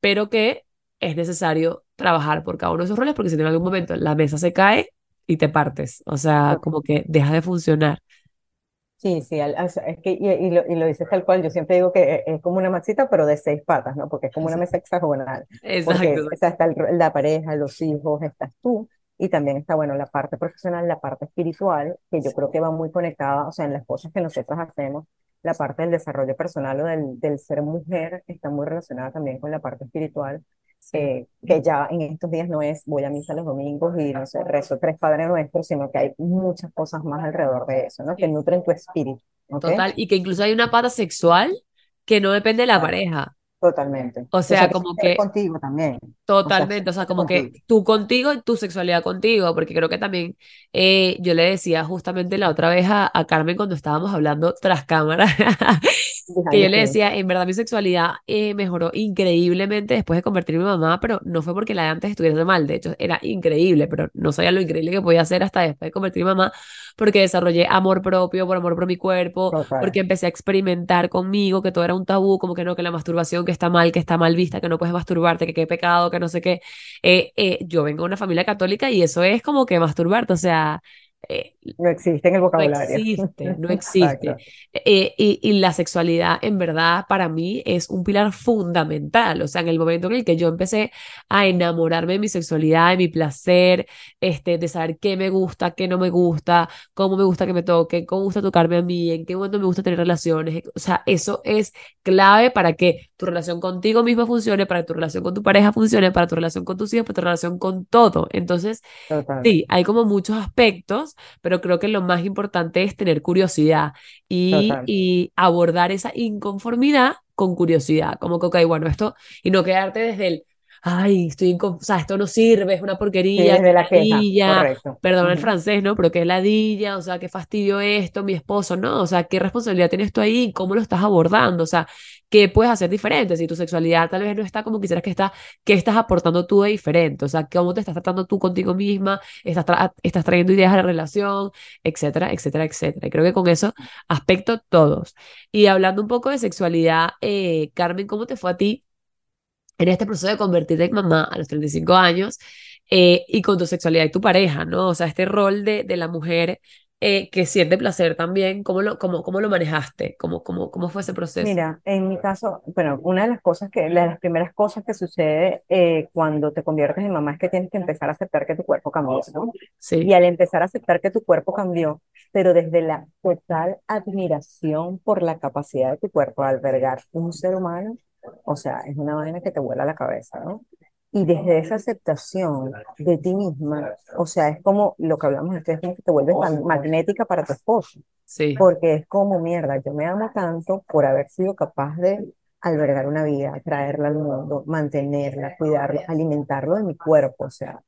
pero que es necesario trabajar por cada uno de esos roles porque si en algún momento la mesa se cae y te partes, o sea, como que deja de funcionar. Sí, sí, es que, y, lo, y, lo, dices tal cual, yo siempre digo que e, es como una maxita, pero de seis patas, ¿no? Porque es como una mesa hexagonal. Exacto. Porque está la pareja, los hijos, estás tú, y también está, bueno, la parte profesional, la parte espiritual, que yo creo que va muy conectada, o sea, en las cosas que nosotros hacemos, la parte del desarrollo personal o del, del ser mujer está muy relacionada también con la parte espiritual, eh, que ya en estos días no es voy a misa los domingos y no sé, rezo tres padres nuestros, sino que hay muchas cosas más alrededor de eso, ¿no? Que nutren tu espíritu. Total, y que incluso hay una pata sexual que no depende de la pareja. Totalmente. O sea, como que... Contigo también. Totalmente, o sea, como que tú contigo y tu sexualidad contigo, porque creo que también eh, yo le decía justamente la otra vez a, a Carmen cuando estábamos hablando tras cámara, que yo le decía, en verdad mi sexualidad eh, mejoró increíblemente después de convertirme en mamá, pero no fue porque la de antes estuviera mal, de hecho era increíble, pero no sabía lo increíble que podía hacer hasta después de convertirme en mamá, porque desarrollé amor propio, por amor por mi cuerpo, porque empecé a experimentar conmigo que todo era un tabú, como que no, que la masturbación que está mal, que está mal vista, que no puedes masturbarte, que qué pecado, que no sé qué. Eh, eh, yo vengo de una familia católica y eso es como que masturbarte, o sea, eh, no existe en el vocabulario. No existe, no existe. Eh, y, y, la sexualidad, en verdad, para mí es un pilar fundamental. O sea, en el momento en el que yo empecé a enamorarme de mi sexualidad, de mi placer, este, de saber qué me gusta, qué no me gusta, cómo me gusta que me toquen, cómo me gusta tocarme a mí, en qué momento me gusta tener relaciones. O sea, eso es clave para que tu relación contigo mismo funcione, para que tu relación con tu pareja funcione, para tu relación con tus hijos, para tu relación con todo. Entonces, sí, hay como muchos aspectos pero creo que lo más importante es tener curiosidad y, y abordar esa inconformidad con curiosidad, como que, ok, bueno, esto, y no quedarte desde el, ay, estoy, o sea, esto no sirve, es una porquería, sí, la ladilla, perdón el francés, ¿no? Pero qué ladilla, o sea, qué fastidio esto, mi esposo, ¿no? O sea, qué responsabilidad tienes tú ahí, cómo lo estás abordando, o sea, qué puedes hacer diferente, si tu sexualidad tal vez no está como quisieras que está, qué estás aportando tú de diferente, o sea, cómo te estás tratando tú contigo misma, estás, estás trayendo ideas a la relación, etcétera, etcétera, etcétera. Y creo que con eso aspecto todos. Y hablando un poco de sexualidad, eh, Carmen, ¿cómo te fue a ti? En este proceso de convertirte en mamá a los 35 años eh, y con tu sexualidad y tu pareja, ¿no? O sea, este rol de, de la mujer eh, que siente placer también. ¿Cómo lo, cómo, cómo lo manejaste? ¿Cómo, cómo, cómo fue ese proceso? Mira, en mi caso, bueno, una de las cosas que, de las primeras cosas que sucede eh, cuando te conviertes en mamá es que tienes que empezar a aceptar que tu cuerpo cambió, ¿no? Sí, Y al empezar a aceptar que tu cuerpo cambió, pero desde la total admiración por la capacidad de tu cuerpo de albergar un ser humano, o sea, es una vaina que te vuela la cabeza, ¿no? Y desde esa aceptación de ti misma, o sea, es como lo que hablamos antes, es como que te vuelves man- magnética para tu esposo, sí, porque es como mierda, yo me amo tanto por haber sido capaz de albergar una vida, traerla al mundo, mantenerla, cuidarla, alimentarlo de mi cuerpo, o sea,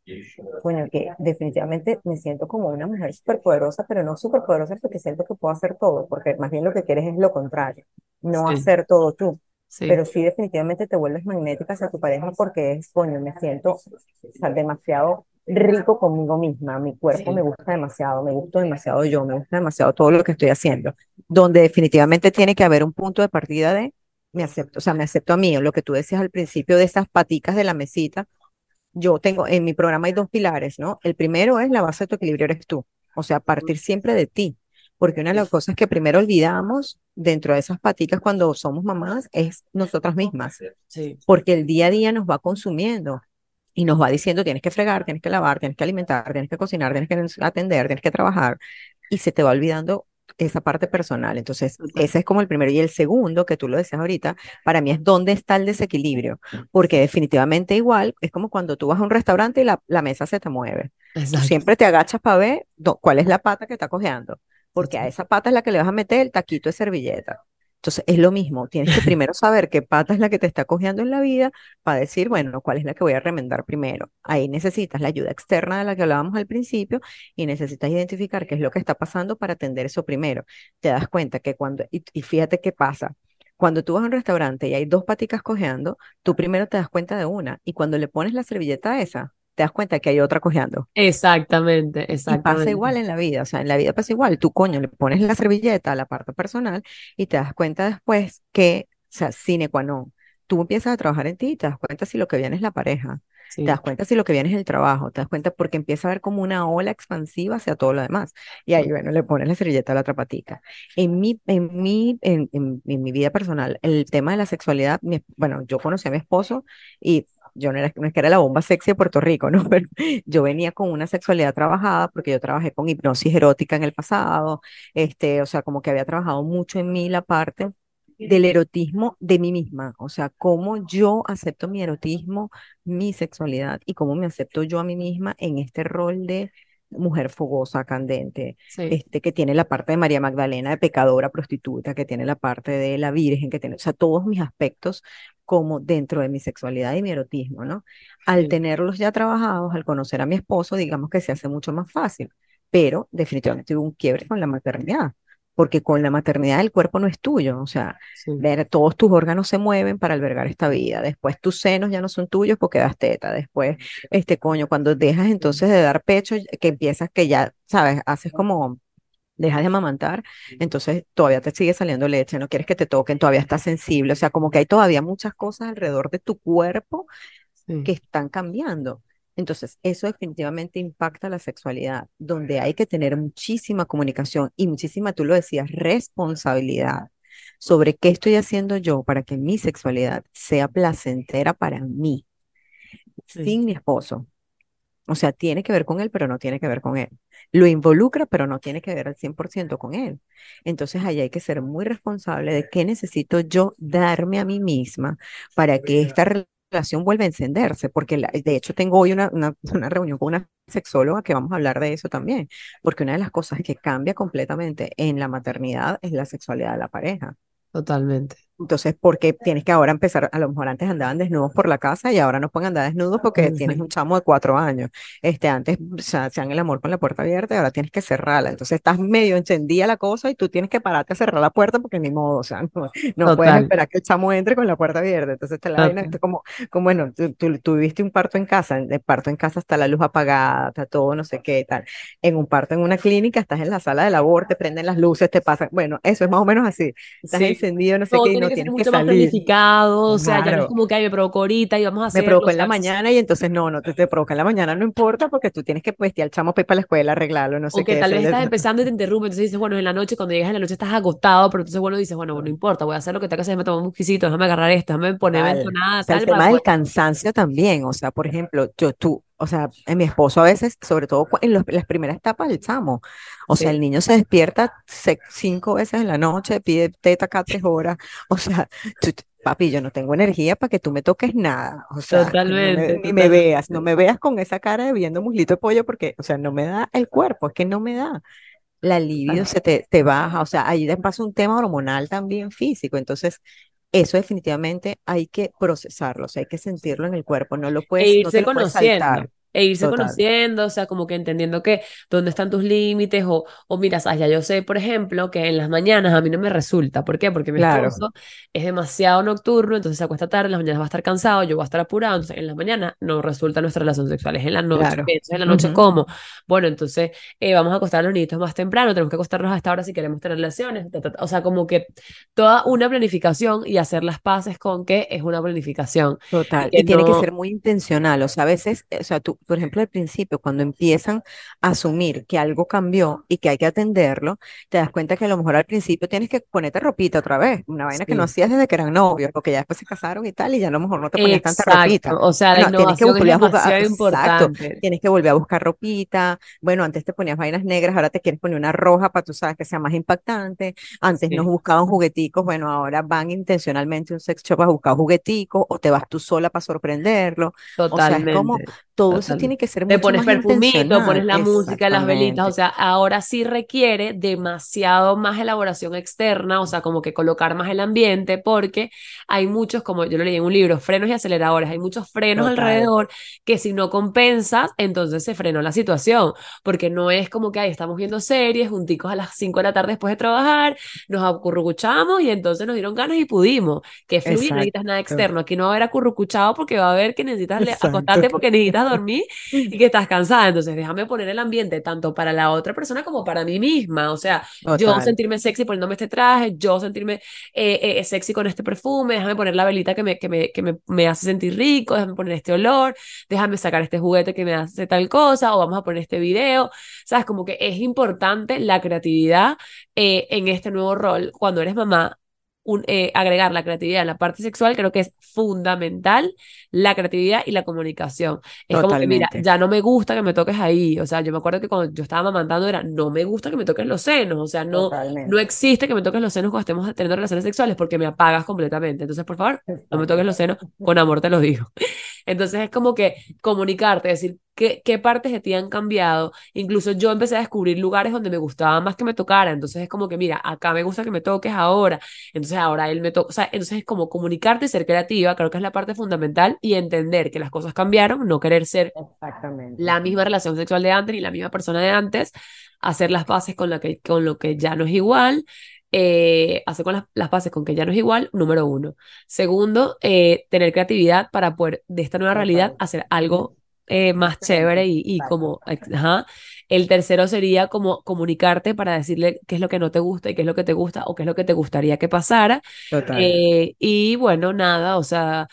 bueno, que definitivamente me siento como una mujer súper poderosa, pero no súper poderosa porque siento que puedo hacer todo, porque más bien lo que quieres es lo contrario, no sí, hacer todo tú. Sí, Pero sí, definitivamente te vuelves magnética hacia tu pareja porque es, coño, me siento, o sea, demasiado rico conmigo misma. Mi cuerpo me sí, gusta demasiado, me gusta demasiado yo, me gusta demasiado todo lo que estoy haciendo. Donde definitivamente tiene que haber un punto de partida de me acepto, o sea, me acepto a mí, lo que tú decías al principio de esas paticas de la mesita. Yo tengo, en mi programa hay dos pilares, ¿no? El primero es la base de tu equilibrio eres tú, o sea, partir siempre de ti, porque una de las cosas que primero olvidamos dentro de esas paticas cuando somos mamás es nosotras mismas, sí, porque el día a día nos va consumiendo y nos va diciendo tienes que fregar, tienes que lavar, tienes que alimentar, tienes que cocinar, tienes que atender, tienes que trabajar y se te va olvidando esa parte personal. Entonces, ese es como el primero. Y el segundo, que tú lo decías ahorita, para mí es dónde está el desequilibrio, porque definitivamente igual es como cuando tú vas a un restaurante y la, la mesa se te mueve. Exacto. siempre te agachas para ver cuál es la pata que está cojeando, porque a esa pata es la que le vas a meter el taquito de servilleta. Entonces, es lo mismo, tienes que primero saber qué pata es la que te está cojeando en la vida para decir, bueno, cuál es la que voy a remendar primero. Ahí necesitas la ayuda externa de la que hablábamos al principio y necesitas identificar qué es lo que está pasando para atender eso primero. Te das cuenta que cuando, y, y fíjate qué pasa, cuando tú vas a un restaurante y hay dos paticas cojeando, tú primero te das cuenta de una y cuando le pones la servilleta a esa, te das cuenta que hay otra cojeando. Exactamente, Y pasa exactamente. igual en la vida, o sea, en la vida pasa igual. Tú, coño, le pones la servilleta a la parte personal y te das cuenta después que, o sea, sine qua non, tú empiezas a trabajar en ti y te das cuenta si lo que viene es la pareja, te das Sí, cuenta si lo que viene es el trabajo, te das cuenta porque empieza a haber como una ola expansiva hacia todo lo demás. Y ahí, bueno, le pones la servilleta a la otra patica. En mi, en mi, en, en- en mi vida personal, el tema de la sexualidad, mi- bueno, yo conocí a mi esposo y yo no era, no es que era la bomba sexy de Puerto Rico, ¿no? Pero yo venía con una sexualidad trabajada porque yo trabajé con hipnosis erótica en el pasado, este, o sea, como que había trabajado mucho en mí la parte del erotismo de mí misma, o sea, cómo yo acepto mi erotismo, mi sexualidad y cómo me acepto yo a mí misma en este rol de mujer fogosa, candente, sí, este, que tiene la parte de María Magdalena, de pecadora, prostituta, que tiene la parte de la virgen, que tiene, o sea, todos mis aspectos como dentro de mi sexualidad y mi erotismo, ¿no? Al sí, tenerlos ya trabajados, al conocer a mi esposo, digamos que se hace mucho más fácil, pero definitivamente hubo un quiebre con la maternidad, porque con la maternidad el cuerpo no es tuyo, o sea, sí, ver, todos tus órganos se mueven para albergar esta vida, después tus senos ya no son tuyos porque das teta, después, este coño, cuando dejas entonces de dar pecho, que empiezas que ya, sabes, haces como dejas de amamantar, entonces todavía te sigue saliendo leche, no quieres que te toquen, todavía estás sensible, o sea, como que hay todavía muchas cosas alrededor de tu cuerpo sí, que están cambiando. Entonces, eso definitivamente impacta la sexualidad, donde hay que tener muchísima comunicación y muchísima, tú lo decías, responsabilidad sobre qué estoy haciendo yo para que mi sexualidad sea placentera para mí, sí, sin mi esposo. O sea, tiene que ver con él, pero no tiene que ver con él. Lo involucra, pero no tiene que ver al 100% con él. Entonces, ahí hay que ser muy responsable de qué necesito yo darme a mí misma para que esta re- relación vuelva a encenderse. Porque la- de hecho tengo hoy una, una, una reunión con una sexóloga que vamos a hablar de eso también. Porque una de las cosas que cambia completamente en la maternidad es la sexualidad de la pareja. totalmente. Entonces, porque tienes que ahora empezar, a lo mejor antes andaban desnudos por la casa y ahora no pueden andar desnudos porque tienes un chamo de cuatro años. Este, antes o sea, hacían el amor con la puerta abierta y ahora tienes que cerrarla. Entonces estás medio encendida la cosa y tú tienes que pararte a cerrar la puerta porque ni modo, o sea, no, no puedes esperar que el chamo entre con la puerta abierta. Entonces está la vaina, como, como bueno, tú, tú, viviste un parto en casa, en el parto en casa está la luz apagada, está todo no sé qué tal. En un parto en una clínica estás en la sala de labor, te prenden las luces, te pasan, bueno, eso es más o menos así. Estás Sí, encendido, no sé todo qué, y tiene que ser mucho más planificado, o sea, ya no es como que, ay, me provocó ahorita y vamos a hacer. Me provocó en la mañana y entonces no, no te, te provoca en la mañana, no importa porque tú tienes que vestir al chamo para ir para la escuela, arreglarlo, no sé o que tal vez estás empezando y te interrumpe, entonces dices, bueno, en la noche, cuando llegas en la noche estás agotado, pero entonces, bueno, dices, bueno, no importa, voy a hacer lo que tenga que hacer, me tomo un whiskycito, déjame agarrar esto, déjame ponerme nada, el tema del cansancio también, o sea, por ejemplo, yo, tú, o sea, en mi esposo a veces, sobre todo en, las primeras etapas del chamo, o sea, el niño se despierta cinco veces en la noche, pide teta cada tres horas, o sea, papi, yo no tengo energía para que tú me toques nada, o sea, totalmente, ni me veas, no me veas con esa cara de viendo muslito de pollo porque, o sea, no me da el cuerpo, es que no me da. La libido se te, te baja, o sea, ahí pasa un tema hormonal también físico, entonces eso definitivamente hay que procesarlo, o sea, hay que sentirlo en el cuerpo, no lo puedes, e irse no conociendo e irse conociendo, o sea, como que entendiendo que dónde están tus límites o, o mira, ya yo sé, por ejemplo, que en las mañanas a mí no me resulta, ¿por qué? Porque mi esposo es demasiado nocturno, entonces se acuesta tarde, en las mañanas va a estar cansado, yo voy a estar apurado, entonces en las mañanas no resulta nuestra relación sexual, es en la noche, entonces en la noche como, bueno, entonces eh, vamos a acostar a los niños más temprano, tenemos que acostarnos a esta hora si queremos tener relaciones, o sea, como que toda una planificación y hacer las paces con que es una planificación. Total, y, tiene que ser muy intencional, o sea, a veces, o sea, tú por ejemplo, al principio, cuando empiezan a asumir que algo cambió y que hay que atenderlo, te das cuenta que a lo mejor al principio tienes que ponerte ropita otra vez, una vaina que no hacías desde que eran novios, porque ya después se casaron y tal, y ya a lo mejor no te ponías tanta ropita. O sea, la tienes que volver a buscar, importante. tienes que volver a buscar ropita. Bueno, antes te ponías vainas negras, ahora te quieres poner una roja para tú sabes que sea más impactante. Antes nos buscaban jugueticos, bueno, ahora van intencionalmente a un sex shop a buscar jugueticos o te vas tú sola para sorprenderlo. Totalmente. O sea, es como todo eso tiene que ser Te pones perfumito, pones la música, las velitas, o sea, ahora sí requiere demasiado más elaboración externa, o sea, como que colocar más el ambiente, porque hay muchos, como yo lo leí en un libro, frenos y aceleradores, hay muchos frenos alrededor que si no compensas, entonces se frenó la situación, porque no es como que ahí estamos viendo series, junticos a las 5 de la tarde después de trabajar, nos acurrucuchamos y entonces nos dieron ganas y pudimos, que fluye, no necesitas nada externo, aquí no va a haber acurrucuchado porque va a haber que necesitas acostarte porque necesitas dormir y que estás cansada. Entonces, déjame poner el ambiente tanto para la otra persona como para mí misma. O sea, yo sentirme sexy poniéndome este traje, yo sentirme eh, eh, sexy con este perfume, déjame poner la velita que, me, que, me, que me, me, hace sentir rico, déjame poner este olor, déjame sacar este juguete que me hace tal cosa, o vamos a poner este video. ¿Sabes? Como que es importante la creatividad eh, en este nuevo rol. Cuando eres mamá, eh, agregar la creatividad en la parte sexual, creo que es fundamental la creatividad y la comunicación. Es como que, mira, ya no me gusta que me toques ahí. O sea, yo me acuerdo que cuando yo estaba mamantando era, no me gusta que me toques los senos. O sea, no, no existe que me toques los senos cuando estemos teniendo relaciones sexuales porque me apagas completamente. Entonces, por favor, no me toques los senos, con amor te lo digo. Entonces es como que comunicarte, decir qué, qué partes de ti han cambiado. Incluso yo empecé a descubrir lugares donde me gustaba más que me tocara. Entonces es como que, mira, acá me gusta que me toques ahora. Entonces ahora él me toca. O sea, entonces es como comunicarte y ser creativa. Creo que es la parte fundamental y entender que las cosas cambiaron, no querer ser la misma relación sexual de antes ni la misma persona de antes. Hacer las bases con, la que, con lo que ya no es igual eh, hacer con las, las, bases con que ya no es igual, número uno. Segundo, eh, tener creatividad para poder de esta nueva realidad hacer algo eh, más chévere y, y como, ajá. El tercero sería como comunicarte para decirle qué es lo que no te gusta y qué es lo que te gusta o qué es lo que te gustaría que pasara. Eh, y bueno, nada, o sea,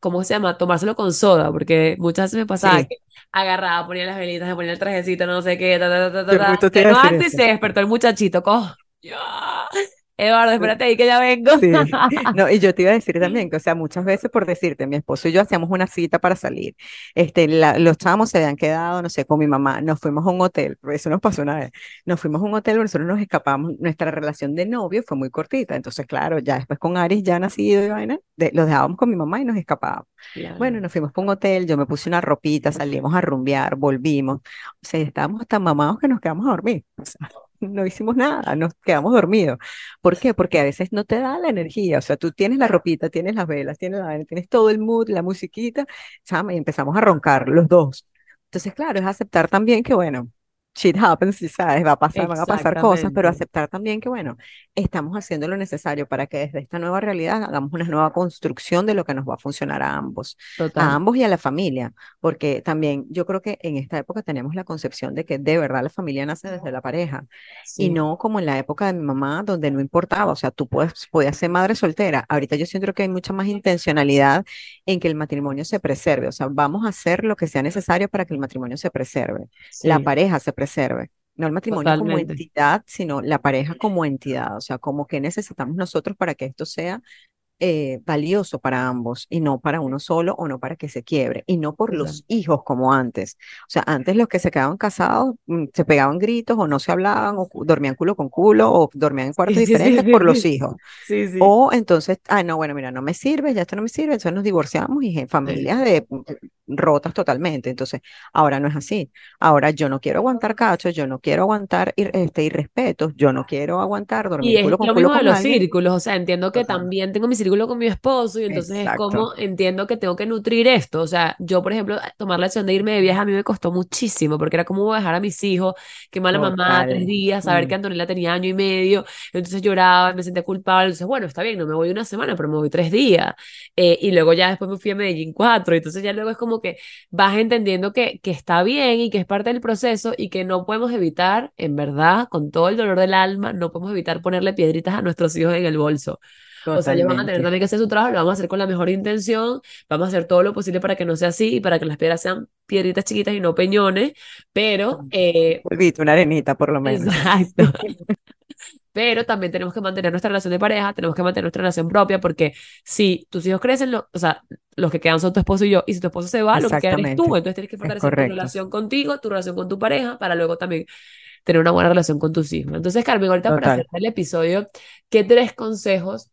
¿cómo se llama? Tomárselo con soda, porque muchas veces me pasaba que agarraba, ponía las velitas, me ponía el trajecito, no sé qué, ta, ta, ta, ta, que no antes se despertó el muchachito, cojo Eduardo, espérate ahí que ya vengo. Sí. No, y yo te iba a decir también que, o sea, muchas veces por decirte, mi esposo y yo hacíamos una cita para salir. Este, los chamos se habían quedado, no sé, con mi mamá. Nos fuimos a un hotel, eso nos pasó una vez. Nos fuimos a un hotel, nosotros nos escapamos. Nuestra relación de novio fue muy cortita. Entonces, claro, ya después con Aris ya nacido y vaina, los dejábamos con mi mamá y nos escapábamos. Bueno, nos fuimos para un hotel, yo me puse una ropita, salimos a rumbear, volvimos. O sea, estábamos tan mamados que nos quedamos a dormir. O sea, no hicimos nada, nos quedamos dormidos. ¿Por qué? Porque a veces no te da la energía, o sea, tú tienes la ropita, tienes las velas, tienes, la, tienes todo el mood, la musiquita, y empezamos a roncar los dos. Entonces, claro, es aceptar también que, bueno, shit happens, ¿sabes? Va a pasar, van a pasar cosas, pero aceptar también que, bueno, estamos haciendo lo necesario para que desde esta nueva realidad hagamos una nueva construcción de lo que nos va a funcionar a ambos, a ambos y a la familia, porque también yo creo que en esta época tenemos la concepción de que de verdad la familia nace desde la pareja y no como en la época de mi mamá donde no importaba, o sea, tú puedes, podías ser madre soltera, ahorita yo siento que hay mucha más intencionalidad en que el matrimonio se preserve, o sea, vamos a hacer lo que sea necesario para que el matrimonio se preserve, la pareja se preserve. No el matrimonio como entidad, sino la pareja como entidad. O sea, como que necesitamos nosotros para que esto sea eh, valioso para ambos y no para uno solo o no para que se quiebre y no por los hijos como antes. O sea, antes los que se quedaban casados mm, se pegaban gritos o no se hablaban o dormían culo con culo o dormían en cuartos diferentes por los hijos. O entonces, ah, no, bueno, mira, no me sirve, ya esto no me sirve, entonces nos divorciamos y en familias de rotas totalmente. Entonces, ahora no es así. Ahora yo no quiero aguantar cachos, yo no quiero aguantar este, irrespetos, yo no quiero aguantar dormir culo con lo mismo de los círculos, o sea, entiendo que también tengo mi círculo con mi esposo y entonces es como entiendo que tengo que nutrir esto. O sea, yo, por ejemplo, tomar la decisión de irme de viaje a mí me costó muchísimo porque era como dejar a mis hijos, qué mala mamá, tres días, saber que mm. Antonella tenía año y medio, entonces lloraba, me sentía culpable, entonces bueno, está bien, no me voy una semana, pero me voy tres días. Eh, y luego ya después me fui a Medellín cuatro, entonces ya luego es como que vas entendiendo que, que está bien y que es parte del proceso y que no podemos evitar, en verdad, con todo el dolor del alma, no podemos evitar ponerle piedritas a nuestros hijos en el bolso. O sea, ellos van a tener también que hacer su trabajo, lo vamos a hacer con la mejor intención, vamos a hacer todo lo posible para que no sea así y para que las piedras sean piedritas chiquitas y no peñones, pero... Eh, una arenita por lo menos. Exacto. pero también tenemos que mantener nuestra relación de pareja, tenemos que mantener nuestra relación propia, porque si tus hijos crecen, lo, o sea, los que quedan son tu esposo y yo, y si tu esposo se va, lo que queda eres tú, entonces tienes que fortalecer tu relación contigo, tu relación con tu pareja, para luego también tener una buena relación con tus hijos. Entonces, Carmen, ahorita para cerrar el episodio, ¿qué tres consejos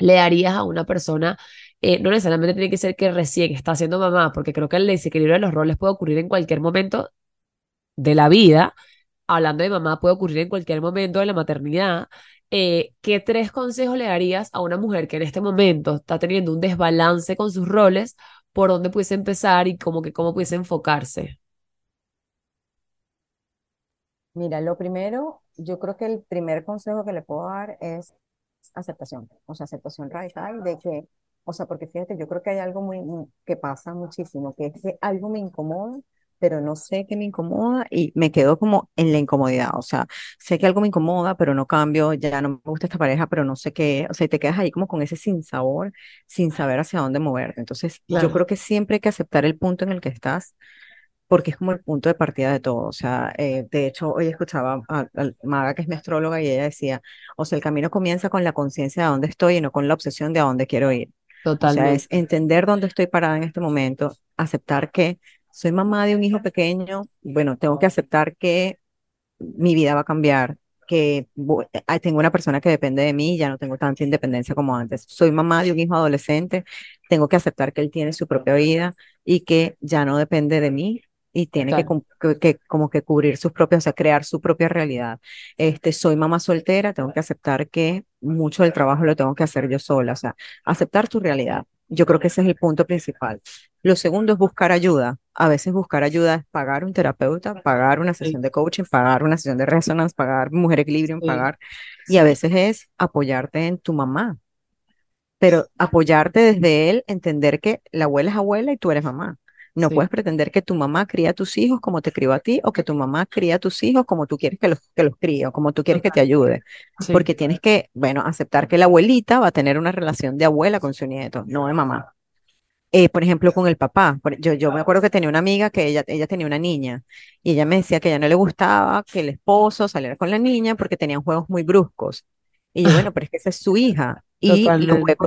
le darías a una persona? Eh, no necesariamente tiene que ser que recién está siendo mamá, porque creo que el desequilibrio de los roles puede ocurrir en cualquier momento de la vida, hablando de mamá, puede ocurrir en cualquier momento de la maternidad. Eh, ¿Qué tres consejos le darías a una mujer que en este momento está teniendo un desbalance con sus roles? ¿Por dónde pudiese empezar y cómo, que, cómo pudiese enfocarse? Mira, lo primero, yo creo que el primer consejo que le puedo dar es aceptación, o sea, aceptación radical de que, o sea, porque fíjate, yo creo que hay algo muy, que pasa muchísimo, que es que algo me incomoda pero no sé qué me incomoda y me quedo como en la incomodidad. O sea, sé que algo me incomoda, pero no cambio, ya no me gusta esta pareja, pero no sé qué. O sea, te quedas ahí como con ese sin sabor, sin saber hacia dónde moverte. Entonces, yo creo que siempre hay que aceptar el punto en el que estás, porque es como el punto de partida de todo. O sea, eh, de hecho, hoy escuchaba a, Maga, que es mi astróloga, y ella decía, o sea, el camino comienza con la conciencia de dónde estoy y no con la obsesión de a dónde quiero ir. Totalmente. O sea, es entender dónde estoy parada en este momento, aceptar que soy mamá de un hijo pequeño, bueno, tengo que aceptar que mi vida va a cambiar, que tengo una persona que depende de mí, ya no tengo tanta independencia como antes. Soy mamá de un hijo adolescente, tengo que aceptar que él tiene su propia vida y que ya no depende de mí y tiene que, que, como que cubrir sus propias, o sea, crear su propia realidad. Este, soy mamá soltera, tengo que aceptar que mucho del trabajo lo tengo que hacer yo sola, o sea, aceptar tu realidad. Yo creo que ese es el punto principal. Lo segundo es buscar ayuda. A veces buscar ayuda es pagar un terapeuta, pagar una sesión de coaching, pagar una sesión de resonance, pagar mujer equilibrium, pagar. Y a veces es apoyarte en tu mamá. Pero apoyarte desde él, entender que la abuela es abuela y tú eres mamá. No puedes pretender que tu mamá cría a tus hijos como te crió a ti o que tu mamá cría a tus hijos como tú quieres que los, que los críe o como tú quieres que te ayude. Porque tienes que, bueno, aceptar que la abuelita va a tener una relación de abuela con su nieto, no de mamá. Eh, por ejemplo, con el papá. Yo, yo me acuerdo que tenía una amiga que ella, ella tenía una niña y ella me decía que a ella no le gustaba que el esposo saliera con la niña porque tenían juegos muy bruscos. Y yo, bueno, pero es que esa es su hija. Y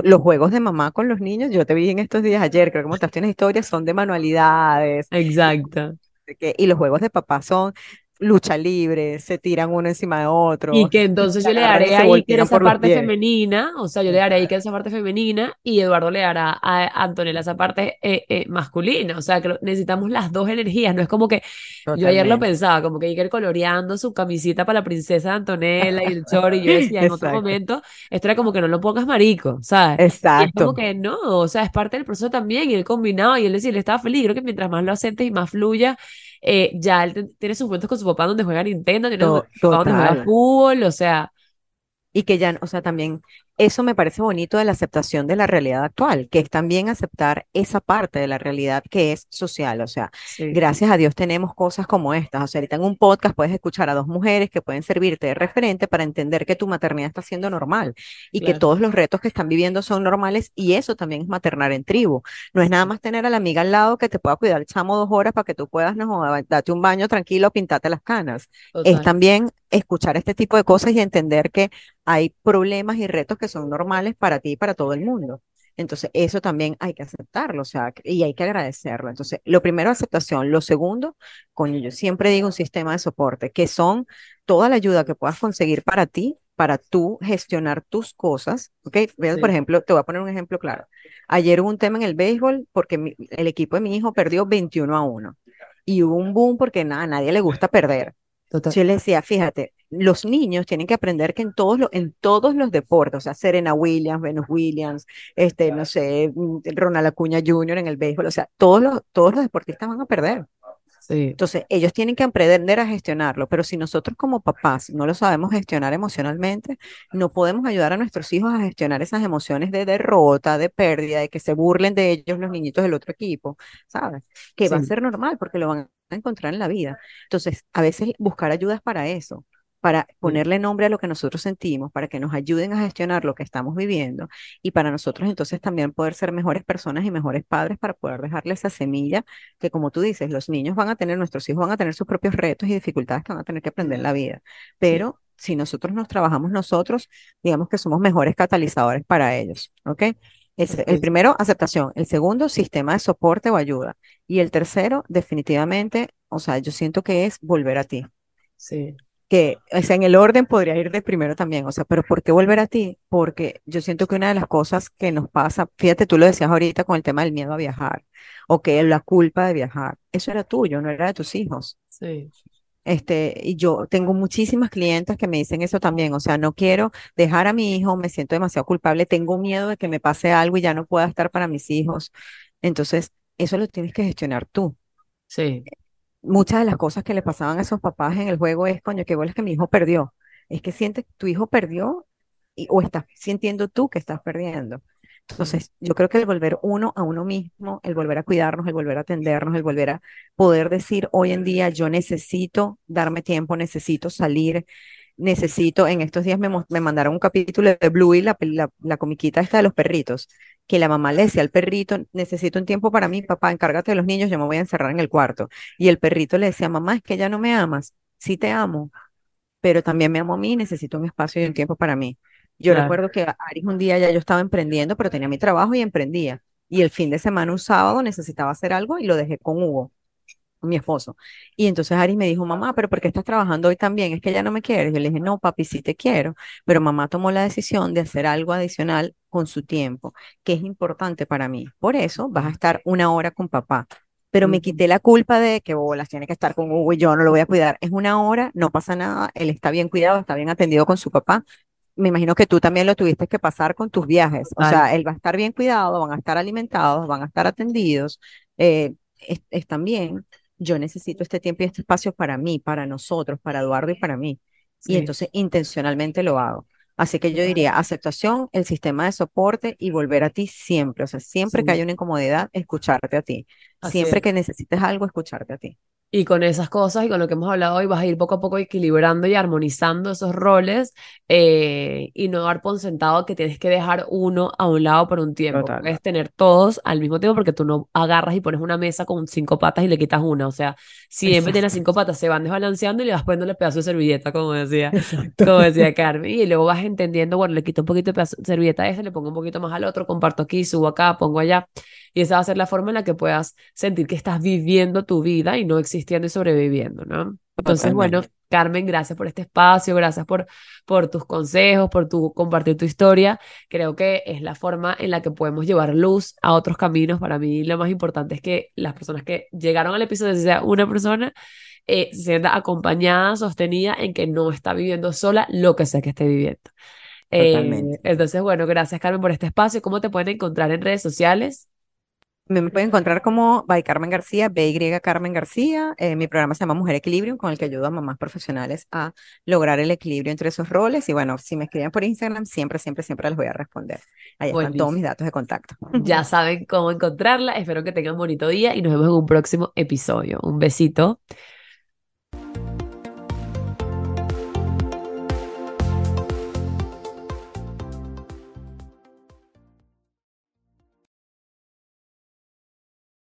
los juegos, de mamá con los niños, yo te vi en estos días ayer, creo que montaste una historia, son de manualidades. Exacto. Y los juegos de papá son lucha libre, se tiran uno encima de otro. Y que entonces yo le daré ahí que esa parte femenina, o sea, yo le daré ahí que esa parte femenina y Eduardo le dará a Antonella esa parte eh, eh, masculina, o sea, que necesitamos las dos energías, no es como que yo ayer lo pensaba, como que ir coloreando su camisita para la princesa de Antonella y el chor y yo decía en otro momento, esto era como que no lo pongas marico, ¿sabes? Exacto. Y como que no, o sea, es parte del proceso también y él combinado y él decía, él estaba feliz, creo que mientras más lo aceptes y más fluya, eh, ya él tiene sus momentos con su papá donde juega Nintendo, tiene su papá donde juega fútbol, o sea. Y que ya, o sea, también eso me parece bonito de la aceptación de la realidad actual, que es también aceptar esa parte de la realidad que es social. O sea, gracias a Dios tenemos cosas como estas. O sea, ahorita en un podcast puedes escuchar a dos mujeres que pueden servirte de referente para entender que tu maternidad está siendo normal y que todos los retos que están viviendo son normales y eso también es maternar en tribu. No es nada más tener a la amiga al lado que te pueda cuidar el chamo dos horas para que tú puedas no, darte un baño tranquilo, pintarte las canas. Es también escuchar este tipo de cosas y entender que hay problemas y retos que son normales para ti y para todo el mundo. Entonces, eso también hay que aceptarlo, o sea, y hay que agradecerlo. Entonces, lo primero, aceptación. Lo segundo, coño, yo siempre digo un sistema de soporte, que son toda la ayuda que puedas conseguir para ti, para tú gestionar tus cosas, ¿ok? Por ejemplo, te voy a poner un ejemplo claro. Ayer hubo un tema en el béisbol porque el equipo de mi hijo perdió 21 a 1 y hubo un boom porque nada, a nadie le gusta perder. Yo le decía, fíjate, los niños tienen que aprender que en todos, los, en todos los deportes, o sea, Serena Williams, Venus Williams, este, no sé, mm, Ronald Acuña Jr. en el béisbol, o sea, todos los, todos los deportistas van a perder. Sí. Entonces, ellos tienen que aprender a gestionarlo, pero si nosotros como papás no lo sabemos gestionar emocionalmente, no podemos ayudar a nuestros hijos a gestionar esas emociones de derrota, de pérdida, de que se burlen de ellos los niñitos del otro equipo, ¿sabes? Que va a ser normal porque lo van a encontrar en la vida. Entonces, a veces buscar ayudas para eso para ponerle nombre a lo que nosotros sentimos, para que nos ayuden a gestionar lo que estamos viviendo y para nosotros entonces también poder ser mejores personas y mejores padres para poder dejarle esa semilla que como tú dices, los niños van a tener, nuestros hijos van a tener sus propios retos y dificultades que van a tener que aprender en la vida, pero si nosotros nos trabajamos nosotros, digamos que somos mejores catalizadores para ellos, ¿ok? Es, el primero, aceptación. El segundo, sistema de soporte o ayuda. Y el tercero, definitivamente, o sea, yo siento que es volver a ti. Sí que, o sea, en el orden podría ir de primero también, o sea, pero ¿por qué volver a ti? Porque yo siento que una de las cosas que nos pasa, fíjate, tú lo decías ahorita con el tema del miedo a viajar, o que la culpa de viajar, eso era tuyo, no era de tus hijos. Sí. Este, y yo tengo muchísimas clientes que me dicen eso también, o sea, no quiero dejar a mi hijo, me siento demasiado culpable, tengo miedo de que me pase algo y ya no pueda estar para mis hijos. Entonces, eso lo tienes que gestionar tú. Sí muchas de las cosas que le pasaban a esos papás en el juego es, coño, qué es que mi hijo perdió. Es que sientes que tu hijo perdió y, o estás sintiendo tú que estás perdiendo. Entonces, yo creo que el volver uno a uno mismo, el volver a cuidarnos, el volver a atendernos, el volver a poder decir hoy en día, yo necesito darme tiempo, necesito salir, necesito, en estos días me, me mandaron un capítulo de Bluey, la, la, la comiquita esta de los perritos, que la mamá le decía al perrito, necesito un tiempo para mí, papá, encárgate de los niños, yo me voy a encerrar en el cuarto. Y el perrito le decía, mamá, es que ya no me amas, sí te amo, pero también me amo a mí, necesito un espacio y un tiempo para mí. Yo recuerdo que Aris un día ya yo estaba emprendiendo, pero tenía mi trabajo y emprendía. Y el fin de semana, un sábado, necesitaba hacer algo y lo dejé con Hugo mi esposo. Y entonces Ari me dijo, mamá, pero ¿por qué estás trabajando hoy también? Es que ya no me quieres. Yo le dije, no, papi, sí te quiero. Pero mamá tomó la decisión de hacer algo adicional con su tiempo, que es importante para mí. Por eso vas a estar una hora con papá. Pero me quité la culpa de que bolas, tiene que estar con Hugo y yo no lo voy a cuidar. Es una hora, no pasa nada, él está bien cuidado, está bien atendido con su papá. Me imagino que tú también lo tuviste que pasar con tus viajes. O sea, él va a estar bien cuidado, van a estar alimentados, van a estar atendidos, eh, están bien yo necesito este tiempo y este espacio para mí, para nosotros, para Eduardo y para mí. Y entonces intencionalmente lo hago. Así que yo diría aceptación, el sistema de soporte y volver a ti siempre. O sea, siempre que haya una incomodidad, escucharte a ti. siempre que necesites algo, escucharte a ti. Y con esas cosas y con lo que hemos hablado hoy vas a ir poco a poco equilibrando y armonizando esos roles eh, y no dar por sentado que tienes que dejar uno a un lado por un tiempo. Puedes tener todos al mismo tiempo porque tú no agarras y pones una mesa con cinco patas y le quitas una. O sea, siempre tienes cinco patas, se van desbalanceando y le vas poniendo el pedazo de servilleta, como decía, como decía Carmen. Y luego vas entendiendo, bueno, le quito un poquito de pedazo de servilleta a ese, le pongo un poquito más al otro, comparto aquí, subo acá, pongo allá. Y esa va a ser la forma en la que puedas sentir que estás viviendo tu vida y no existiendo y sobreviviendo, ¿no? Entonces, bueno, Carmen, gracias por este espacio, gracias por, por tus consejos, por tu compartir tu historia. Creo que es la forma en la que podemos llevar luz a otros caminos. Para mí lo más importante es que las personas que llegaron al episodio, sea una persona, eh, se sienta acompañada, sostenida en que no está viviendo sola lo que sea que esté viviendo. Eh, entonces, bueno, gracias Carmen por este espacio. ¿Cómo te pueden encontrar en redes sociales? Me pueden encontrar como by Carmen García, BY Carmen García. Eh, mi programa se llama Mujer Equilibrio, con el que ayudo a mamás profesionales a lograr el equilibrio entre esos roles. Y bueno, si me escriben por Instagram, siempre, siempre, siempre les voy a responder. Ahí están todos mis datos de contacto. Ya saben cómo encontrarla. Espero que tengan un bonito día y nos vemos en un próximo episodio. Un besito.